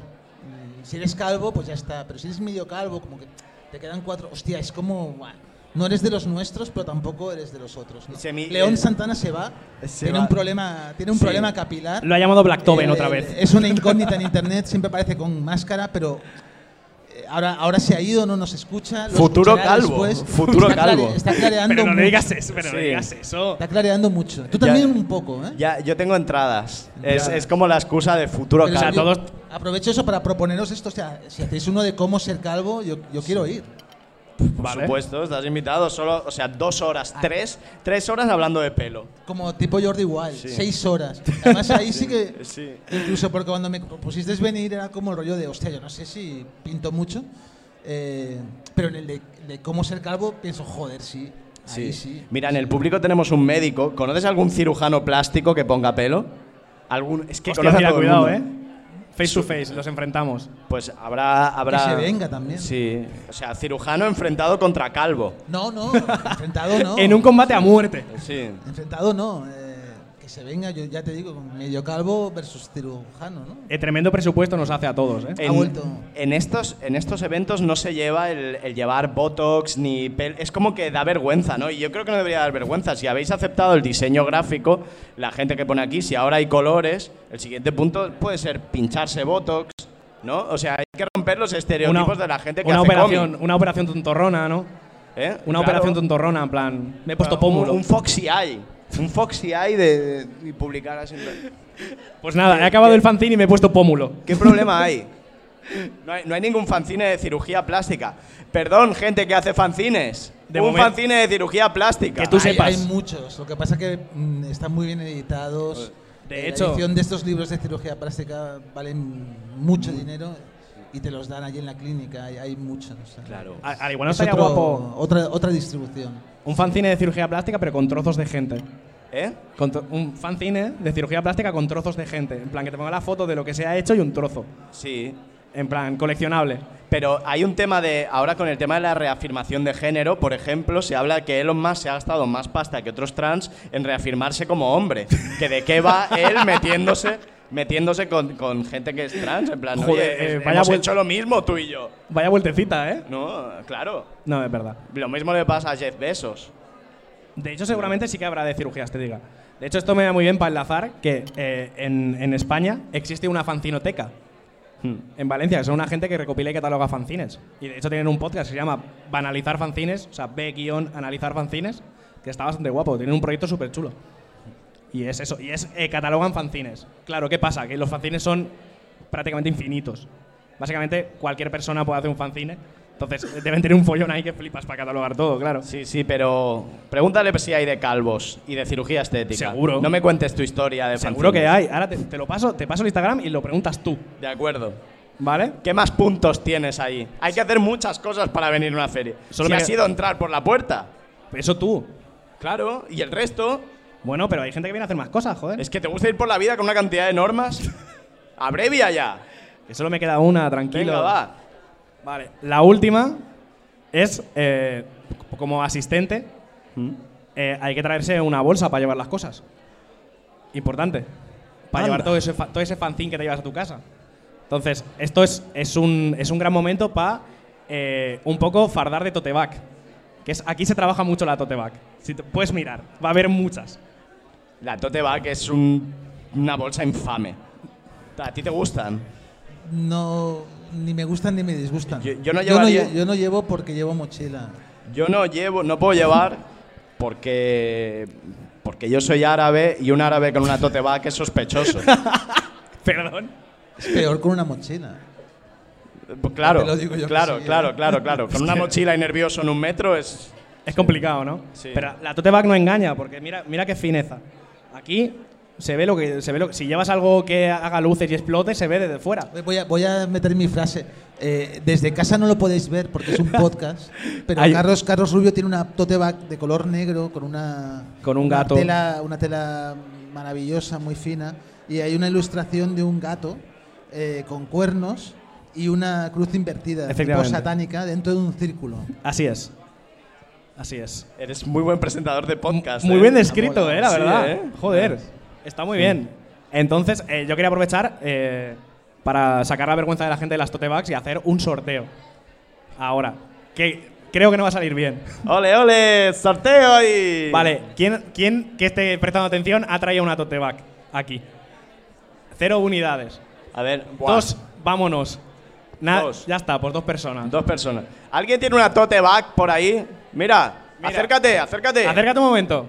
Si eres calvo, pues ya está. Pero si eres medio calvo, como que te quedan cuatro. Hostia, es como. No eres de los nuestros, pero tampoco eres de los otros. ¿no? Semi- León eh, Santana se va. se tiene va. un problema, tiene un Sí. problema capilar. Lo ha llamado Blacktoven Eh, otra vez. Es una incógnita en internet, siempre aparece con máscara, pero ahora, ahora se ha ido, no nos escucha. lo Futuro calvo, después. futuro Está clare- calvo. Está clareando Pero no le mucho. digas eso, pero no Sí. digas eso. Está clareando mucho. Tú Ya- también un poco, ¿eh? Ya, yo tengo entradas. Es, es como la excusa de futuro Pero o sea, calvo. yo todos- Aprovecho eso para proponeros esto. O sea, si hacéis uno de cómo ser calvo, yo, yo quiero ir. Por Vale. supuesto, estás invitado. Solo, o sea, dos horas, tres, tres horas hablando de pelo. Como tipo Jordi Wild, Sí. seis horas. Además, ahí sí que. Sí. Incluso porque cuando me pusisteis venir era como el rollo de, hostia, yo no sé si pinto mucho, eh, pero en el de, de cómo ser calvo pienso, joder, sí, ahí sí. Mira, en el público tenemos un médico. ¿Conoces algún cirujano plástico que ponga pelo? ¿Algún? Es que Hostia, conoce a mira, cuidado, mundo. eh. Face to face, los enfrentamos. Pues habrá, habrá. se venga también. Sí. O sea, cirujano enfrentado contra calvo. No, no, enfrentado no. En un combate a muerte. Sí. Enfrentado no, eh, que se venga, yo ya te digo, medio calvo versus cirujano, ¿no? Eh, tremendo presupuesto nos hace a todos, ¿eh? Ha vuelto. en estos, en estos eventos no se lleva el, el llevar botox ni pel es como que da vergüenza, ¿no? Y yo creo que no debería dar vergüenza. Si habéis aceptado el diseño gráfico, la gente que pone aquí, si ahora hay colores, el siguiente punto puede ser pincharse botox, ¿no? O sea, hay que romper los estereotipos de la gente que una hace operación, cómic, una operación tontorrona, ¿no? ¿eh? Una Claro. operación tontorrona, en plan, me he puesto Un- pómulo. Un, Foxy Eye. Un Foxy Eye de, de- y publicar así. Pues nada, he acabado el fanzine y me he puesto pómulo. ¿Qué problema hay? No, hay? no hay ningún fanzine de cirugía plástica. Perdón, gente que hace fanzines. De un momento- fanzine de cirugía plástica. Que tú hay, sepas. hay muchos, lo que pasa que mm, están muy bien editados. De Eh, hecho- la edición de estos libros de cirugía plástica valen mucho dinero y te los dan allí en la clínica, hay, hay muchos. o sea, Claro. Al igual no es estaría otro- guapo Otra, otra distribución. Un fanzine de cirugía plástica, pero con trozos de gente. ¿Eh? Con un fanzine de cirugía plástica con trozos de gente. En plan, que te ponga la foto de lo que se ha hecho y un trozo. Sí. En plan, coleccionable. Pero hay un tema de. Ahora con el tema de la reafirmación de género, por ejemplo, se habla que Elon Musk se ha gastado más pasta que otros trans en reafirmarse como hombre. que de qué va él metiéndose. Metiéndose con, con gente que es trans, en plan, Joder, oye, eh, es- vaya hemos vuel- hecho lo mismo tú y yo. Vaya vueltecita, ¿eh? No, claro. No, es verdad. Lo mismo le pasa a Jeff Bezos. De hecho, seguramente sí que habrá de cirugía estética. De hecho, esto me da muy bien para enlazar que eh, en, en España existe una fanzinoteca. Hmm. En Valencia, que son una gente que recopila y cataloga fanzines. Y de hecho tienen un podcast que se llama Banalizar Fanzines, o sea, B-analizar fanzines, que está bastante guapo. Tienen un proyecto súper chulo. Y es eso, y es eh, catalogan fanzines. Claro, ¿qué pasa? Que los fanzines son prácticamente infinitos. Básicamente, cualquier persona puede hacer un fanzine. Entonces, deben tener un follón ahí que flipas para catalogar todo, claro. Sí, sí, pero pregúntale si hay de calvos y de cirugía estética. Seguro. No me cuentes tu historia de Seguro que fanzines. hay. Ahora te, te lo paso, te paso el Instagram y lo preguntas tú, De acuerdo. ¿vale? ¿Qué más puntos tienes ahí? Hay que hacer muchas cosas para venir a una feria. Solo si me- has ido a entrar por la puerta. Eso tú. Claro, y el resto Bueno, pero hay gente que viene a hacer más cosas, joder. es que te gusta ir por la vida con una cantidad de normas. Abrevia ya. Que solo me queda una, tranquilo. Venga, va. Vale, la última es, eh, como asistente, eh, hay que traerse una bolsa para llevar las cosas. Importante. Para Anda. llevar todo ese, todo ese fanzine que te llevas a tu casa. Entonces, esto es, es, un, es un gran momento para eh, un poco fardar de tote bag. Que es, aquí se trabaja mucho la tote bag. Si te- puedes mirar, va a haber muchas. La tote bag es un- una bolsa infame. ¿A ti te gustan? No, ni me gustan ni me disgustan. Yo- yo no lle- llevaría- yo no llevo porque llevo mochila. Yo no llevo, no puedo llevar porque porque yo soy árabe y un árabe con una tote bag es sospechoso. Perdón. Es peor con una mochila. Pues claro, Te lo digo yo que claro, sí, ¿eh? claro, claro, claro. Con una mochila y nervioso en un metro es Es complicado, ¿no? Sí. Pero la tote bag no engaña, porque mira, mira qué fineza. Aquí se ve lo que se ve lo, si llevas algo que haga luces y explote, se ve desde fuera. Voy a, voy a meter mi frase. Eh, desde casa no lo podéis ver porque es un podcast, pero Hay- Carlos, Carlos Rubio tiene una tote bag de color negro con una, Con un una gato. Tela, una tela maravillosa, muy fina, y hay una ilustración de un gato eh, con cuernos y una cruz invertida, tipo satánica, dentro de un círculo. Así es. Así es. eres muy buen presentador de podcast. Muy ¿eh? bien descrito, eh, la Sí, verdad. ¿eh? Joder. Está muy bien. Entonces, eh, yo quería aprovechar para sacar la vergüenza de la gente de las tote bags y hacer un sorteo. Ahora. Que creo que no va a salir bien. Ole, ole, sorteo y Vale, ¿quién, ¿quién que esté prestando atención ha traído una tote bag aquí? Cero unidades. A ver, buah, Dos, vámonos. Na- Dos. Ya está, por dos personas. dos personas. ¿Alguien tiene una tote bag por ahí? Mira, Mira. acércate, acércate. Acércate un momento.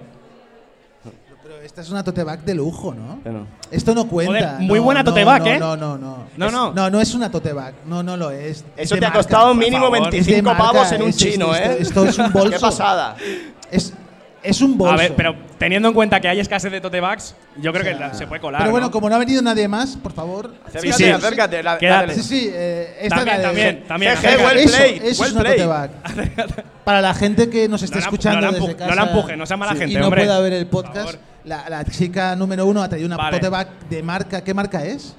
Pero esta es una tote bag de lujo, ¿no? Bueno. Esto no cuenta. Joder, muy no, buena no, tote bag, no, ¿eh? No, no, no. No, Es- no. No, no es una tote bag. No, no lo es. Es Eso te ha costado mínimo favor. 25 Es de marca, pavos en un es- es- chino, esto- ¿eh? esto es un bolso. Qué pasada. Es, es un bolso. A ver, pero teniendo en cuenta que hay escasez de tote bags, yo creo O sea, que la- se puede colar. Pero bueno, ¿no? como no ha venido nadie más, por favor. Acércate, sí. acércate. la- Sí, sí, eh, esta También, es la de- también, también. Jeje, acércate. well Eso, played, eso well es una tote bag. Para la gente que nos esté No escuchando no la desde empu- no casa la empuje, no sea mala sí, gente, y no hombre. pueda ver el podcast, la, la chica número uno ha traído una Vale. tote bag de marca. ¿Qué marca es?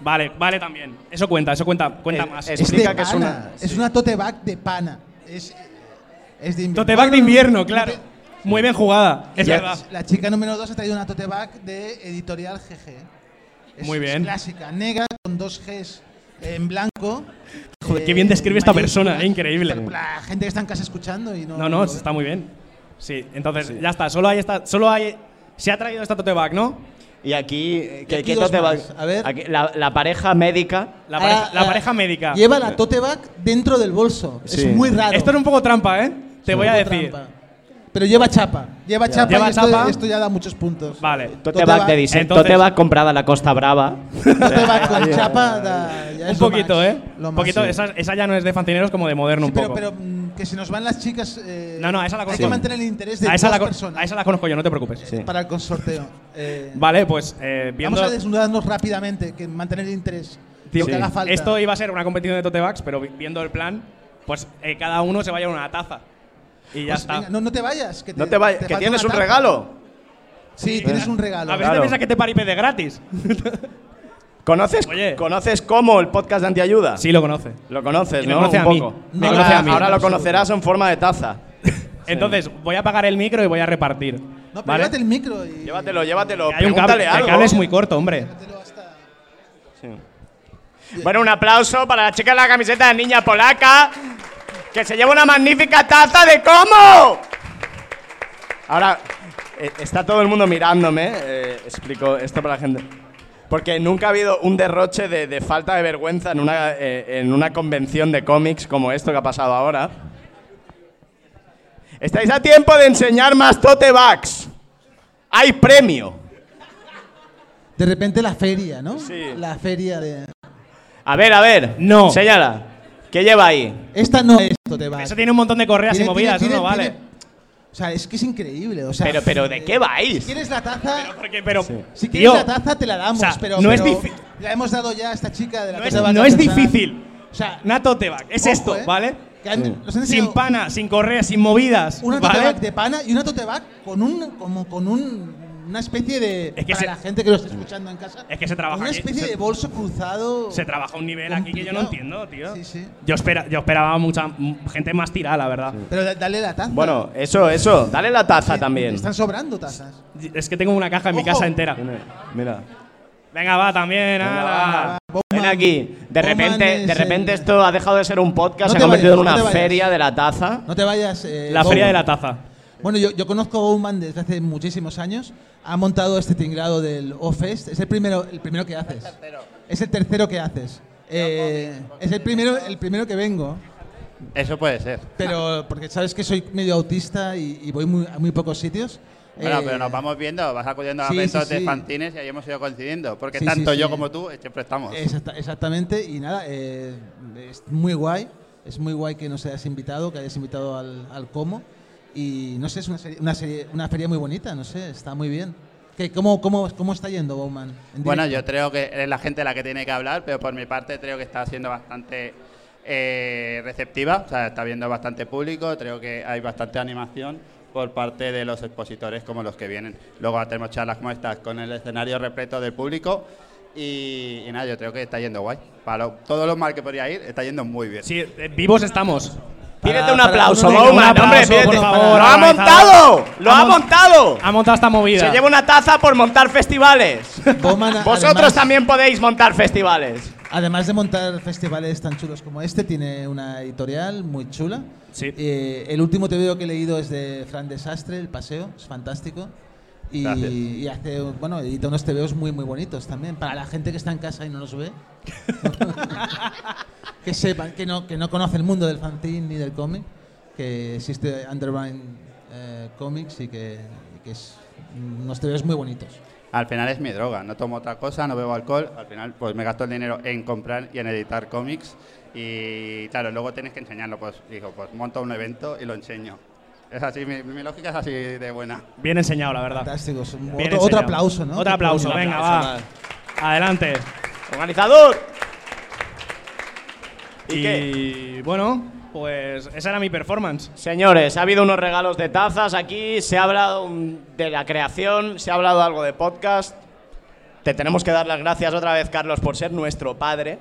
Vale, vale también. Eso cuenta, eso cuenta, cuenta Eh, más. es- Es de Explica que es pana. una- Es sí. una tote bag de pana. Es, es de invierno. Tote bag de invierno, no claro. Muy bien jugada, es verdad. La chica número 2 ha traído una tote bag de editorial GG. Es, Muy bien. Es clásica, negra con dos Gs en blanco. Joder, qué bien describe esta persona, eh, increíble. La gente que está en casa escuchando y no. No, no, está muy bien. Sí, entonces ya está, solo hay esta, solo hay se ha traído esta tote bag, ¿no? Y aquí, ¿qué, aquí qué tote bag? más. A ver. Aquí, la, la pareja médica. La, pareja, la ah, pareja médica. Lleva la tote bag dentro del bolso. Sí. Es muy raro. Esto es un poco trampa, ¿eh? Te voy a decir. trampa. Pero lleva chapa. Lleva chapa Lleva y esto, chapa. esto ya da muchos puntos. Vale. Tote, bag de diseño. Entonces- tote bag comprada la Costa Brava. Tote bag con chapa da, ya Un es lo poquito, más, ¿eh? lo Un más. poquito, esa, esa ya no es de fancineros como de moderno Sí, un pero, poco. pero mm, que se nos van las chicas. eh, No, no, a esa la Hay conozco. que mantener el interés de a, esa dos la, personas a esa la conozco yo, no te preocupes. Sí. para el consorteo. Eh, Vale, pues eh, viendo. Vamos a desnudarnos rápidamente, que mantener el interés. Tío, lo que haga falta. Esto iba a ser una competición de tote bags, pero vi- viendo el plan, pues eh, cada uno se va a llevar una taza. Y ya Pues está. venga, no, no te vayas. Que No te vayas, que falta tienes una un regalo. Sí, tienes un regalo. a ver si Claro. te piensas que te paripe de gratis. ¿Conoces, Oye. ¿Conoces cómo el podcast de Antiayuda? sí, lo conoce. Lo conoces, Y me ¿no? conoce un a mí. poco. Me ahora, conoce a mí. ahora lo conocerás en forma de taza. Entonces, voy a apagar el micro y voy a repartir. No, pero ¿vale? llévate el micro y. Llévatelo, llévatelo. Hay un cable, Pregúntale el algo. cable es muy corto, hombre. Llévatelo hasta- Sí. Bueno, un aplauso para la chica de la camiseta de niña polaca que se lleva una magnífica taza de cómo. Ahora, eh, está todo el mundo mirándome. eh, explico esto para la gente. Porque nunca ha habido un derroche de, de falta de vergüenza en una, eh, en una convención de cómics como esto que ha pasado ahora. Estáis a tiempo de enseñar más tote bags. Hay premio. De repente la feria, ¿no? Sí. La feria de. A ver, a ver. No. Señala. ¿Qué lleva ahí? Esta no es tote. Eso tiene un montón de correas Tiene- y movidas, tiene- eso no tiene- vale. tiene- O sea, es que es increíble. O sea, Pero, pero, ¿de qué vais? Si quieres la taza, Porque, pero, si quieres tío, la taza te la damos, o sea, pero, no es pero difí- la hemos dado ya a esta chica de la no es, tote no es difícil. O sea, Una tote bag, es ojo, esto, eh, ¿vale? que han- Sí. nos han Sin pana, sin correas, sin movidas, Una tote ¿vale? bag de pana y una tote bag con un como con un una especie de Es que para se- la gente que lo está escuchando en casa. Es que se trabaja Una aquí, especie se- de bolso cruzado. Se trabaja a un nivel aquí que yo no entiendo, tío. Sí, sí. Yo, espera, yo esperaba mucha gente más tirada, la verdad. Pero da- dale la taza. Bueno, eso, eso. Dale la taza Sí, también. Están sobrando tazas. Es que tengo una caja en mi Ojo. casa entera. Mira. Venga, va, también. Venga, ala. va. Ven aquí. De Bowman repente, es, de repente eh, esto ha dejado de ser un podcast, No se ha convertido vayas, en una vayas. feria de la taza. No te vayas. eh, La feria de la taza. Bueno, yo, yo conozco a Bowman desde hace muchísimos años. Ha montado este tinglado del O-Fest. Es el primero, el primero que haces. Es el tercero que haces. Eh, es el primero, el primero que vengo. Eso puede ser. Pero porque sabes que soy medio autista y, y voy muy, a muy pocos sitios. Bueno, Eh, pero nos vamos viendo, vas acudiendo a sí, eventos sí, de sí. fanzines y ahí hemos ido coincidiendo. Porque tanto yo como tú eh, siempre estamos. Exacta- exactamente, y nada, eh, es muy guay. Es muy guay que nos hayas invitado, que hayas invitado al, al Como. Y no sé, es una, serie- una, serie- una feria muy bonita, no sé, está muy bien. ¿Qué, cómo, cómo, ¿Cómo está yendo, Bowman? en Bueno, yo creo que es la gente la que tiene que hablar, pero por mi parte creo que está siendo bastante eh, receptiva, o sea, está viendo bastante público, creo que hay bastante animación por parte de los expositores como los que vienen. Luego tenemos charlas como estas con el escenario repleto del público y, y nada, yo creo que está yendo guay. Para lo- todo lo mal que podría ir, está yendo muy bien. Sí, eh, vivos estamos. Pídete un aplauso, Bowman, aplauso, hombre, por pídete. favor, ¡Lo ha montado! ¡Lo Ha ha mon- montado! Ha montado esta movida. Se lleva una taza por montar festivales. Bowman, Vosotros también podéis montar festivales. Además de montar festivales tan chulos como este, tiene una editorial muy chula. Sí. Eh, el último TVO que he leído es de Fran Desastre, El Paseo, es fantástico. Y, y hace, bueno, edita unos TVOs muy, muy bonitos también. Para la gente que está en casa y no los ve, que sepan, que no, que no conoce el mundo del fanzine ni del cómic, que existe Underground eh, Comics y que, que es unos TVOs muy bonitos. Al final es mi droga, no tomo otra cosa, no bebo alcohol, al final pues me gasto el dinero en comprar y en editar cómics y claro, luego tienes que enseñarlo, pues digo, pues monto un evento y lo enseño. Es así, mi, mi lógica es así de buena. Bien enseñado, la verdad. Fantástico. otro, otro aplauso, ¿no? Otro aplauso, Un venga, aplauso va. Adelante. Organizador. ¿Y Y, qué? bueno, pues esa era mi performance. Señores, ha habido unos regalos de tazas aquí, se ha hablado de la creación, se ha hablado algo de podcast. Te tenemos que dar las gracias otra vez, Carlos, por ser nuestro padre,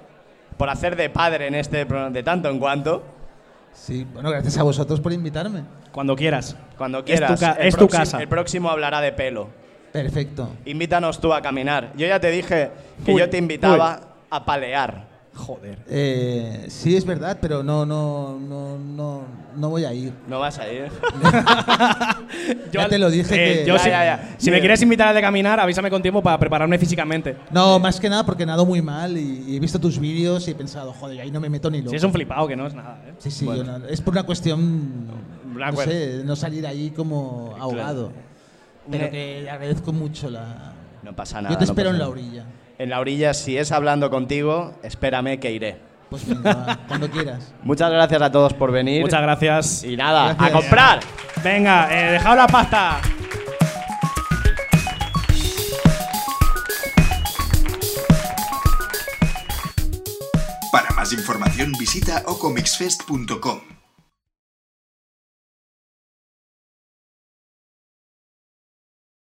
por hacer de padre en este programa de tanto en cuanto. Sí, bueno, gracias a vosotros por invitarme. Cuando quieras. Cuando Es tu quieras. ca- el es tu próximo- casa. El próximo hablará de pelo. Perfecto. Invítanos tú a caminar. Yo ya te dije que Uy, yo te invitaba a palear. Joder. Eh, sí, es verdad, pero no, no, no, no, no voy a ir. No vas a ir. Ya te lo dije que- yo Ya, si, ya, ya. si me quieres invitar al de caminar, avísame con tiempo para prepararme físicamente. No, más que nada porque nado muy mal y, y he visto tus vídeos y he pensado, joder, ahí no me meto ni loco. Si es un flipado, que no es nada. ¿eh? Sí, sí, Bueno. yo no- es por una cuestión, De no acuerdo. sé, no salir ahí como ahogado. Pero que agradezco mucho la... No pasa nada. Yo te no espero en la nada. orilla. En la orilla, si es hablando contigo, espérame que iré. Pues venga, cuando quieras. Muchas gracias a todos por venir. Muchas gracias. Y nada, Gracias. a comprar. Venga, eh, dejad la pasta. Para más información visita ocomixfest.com.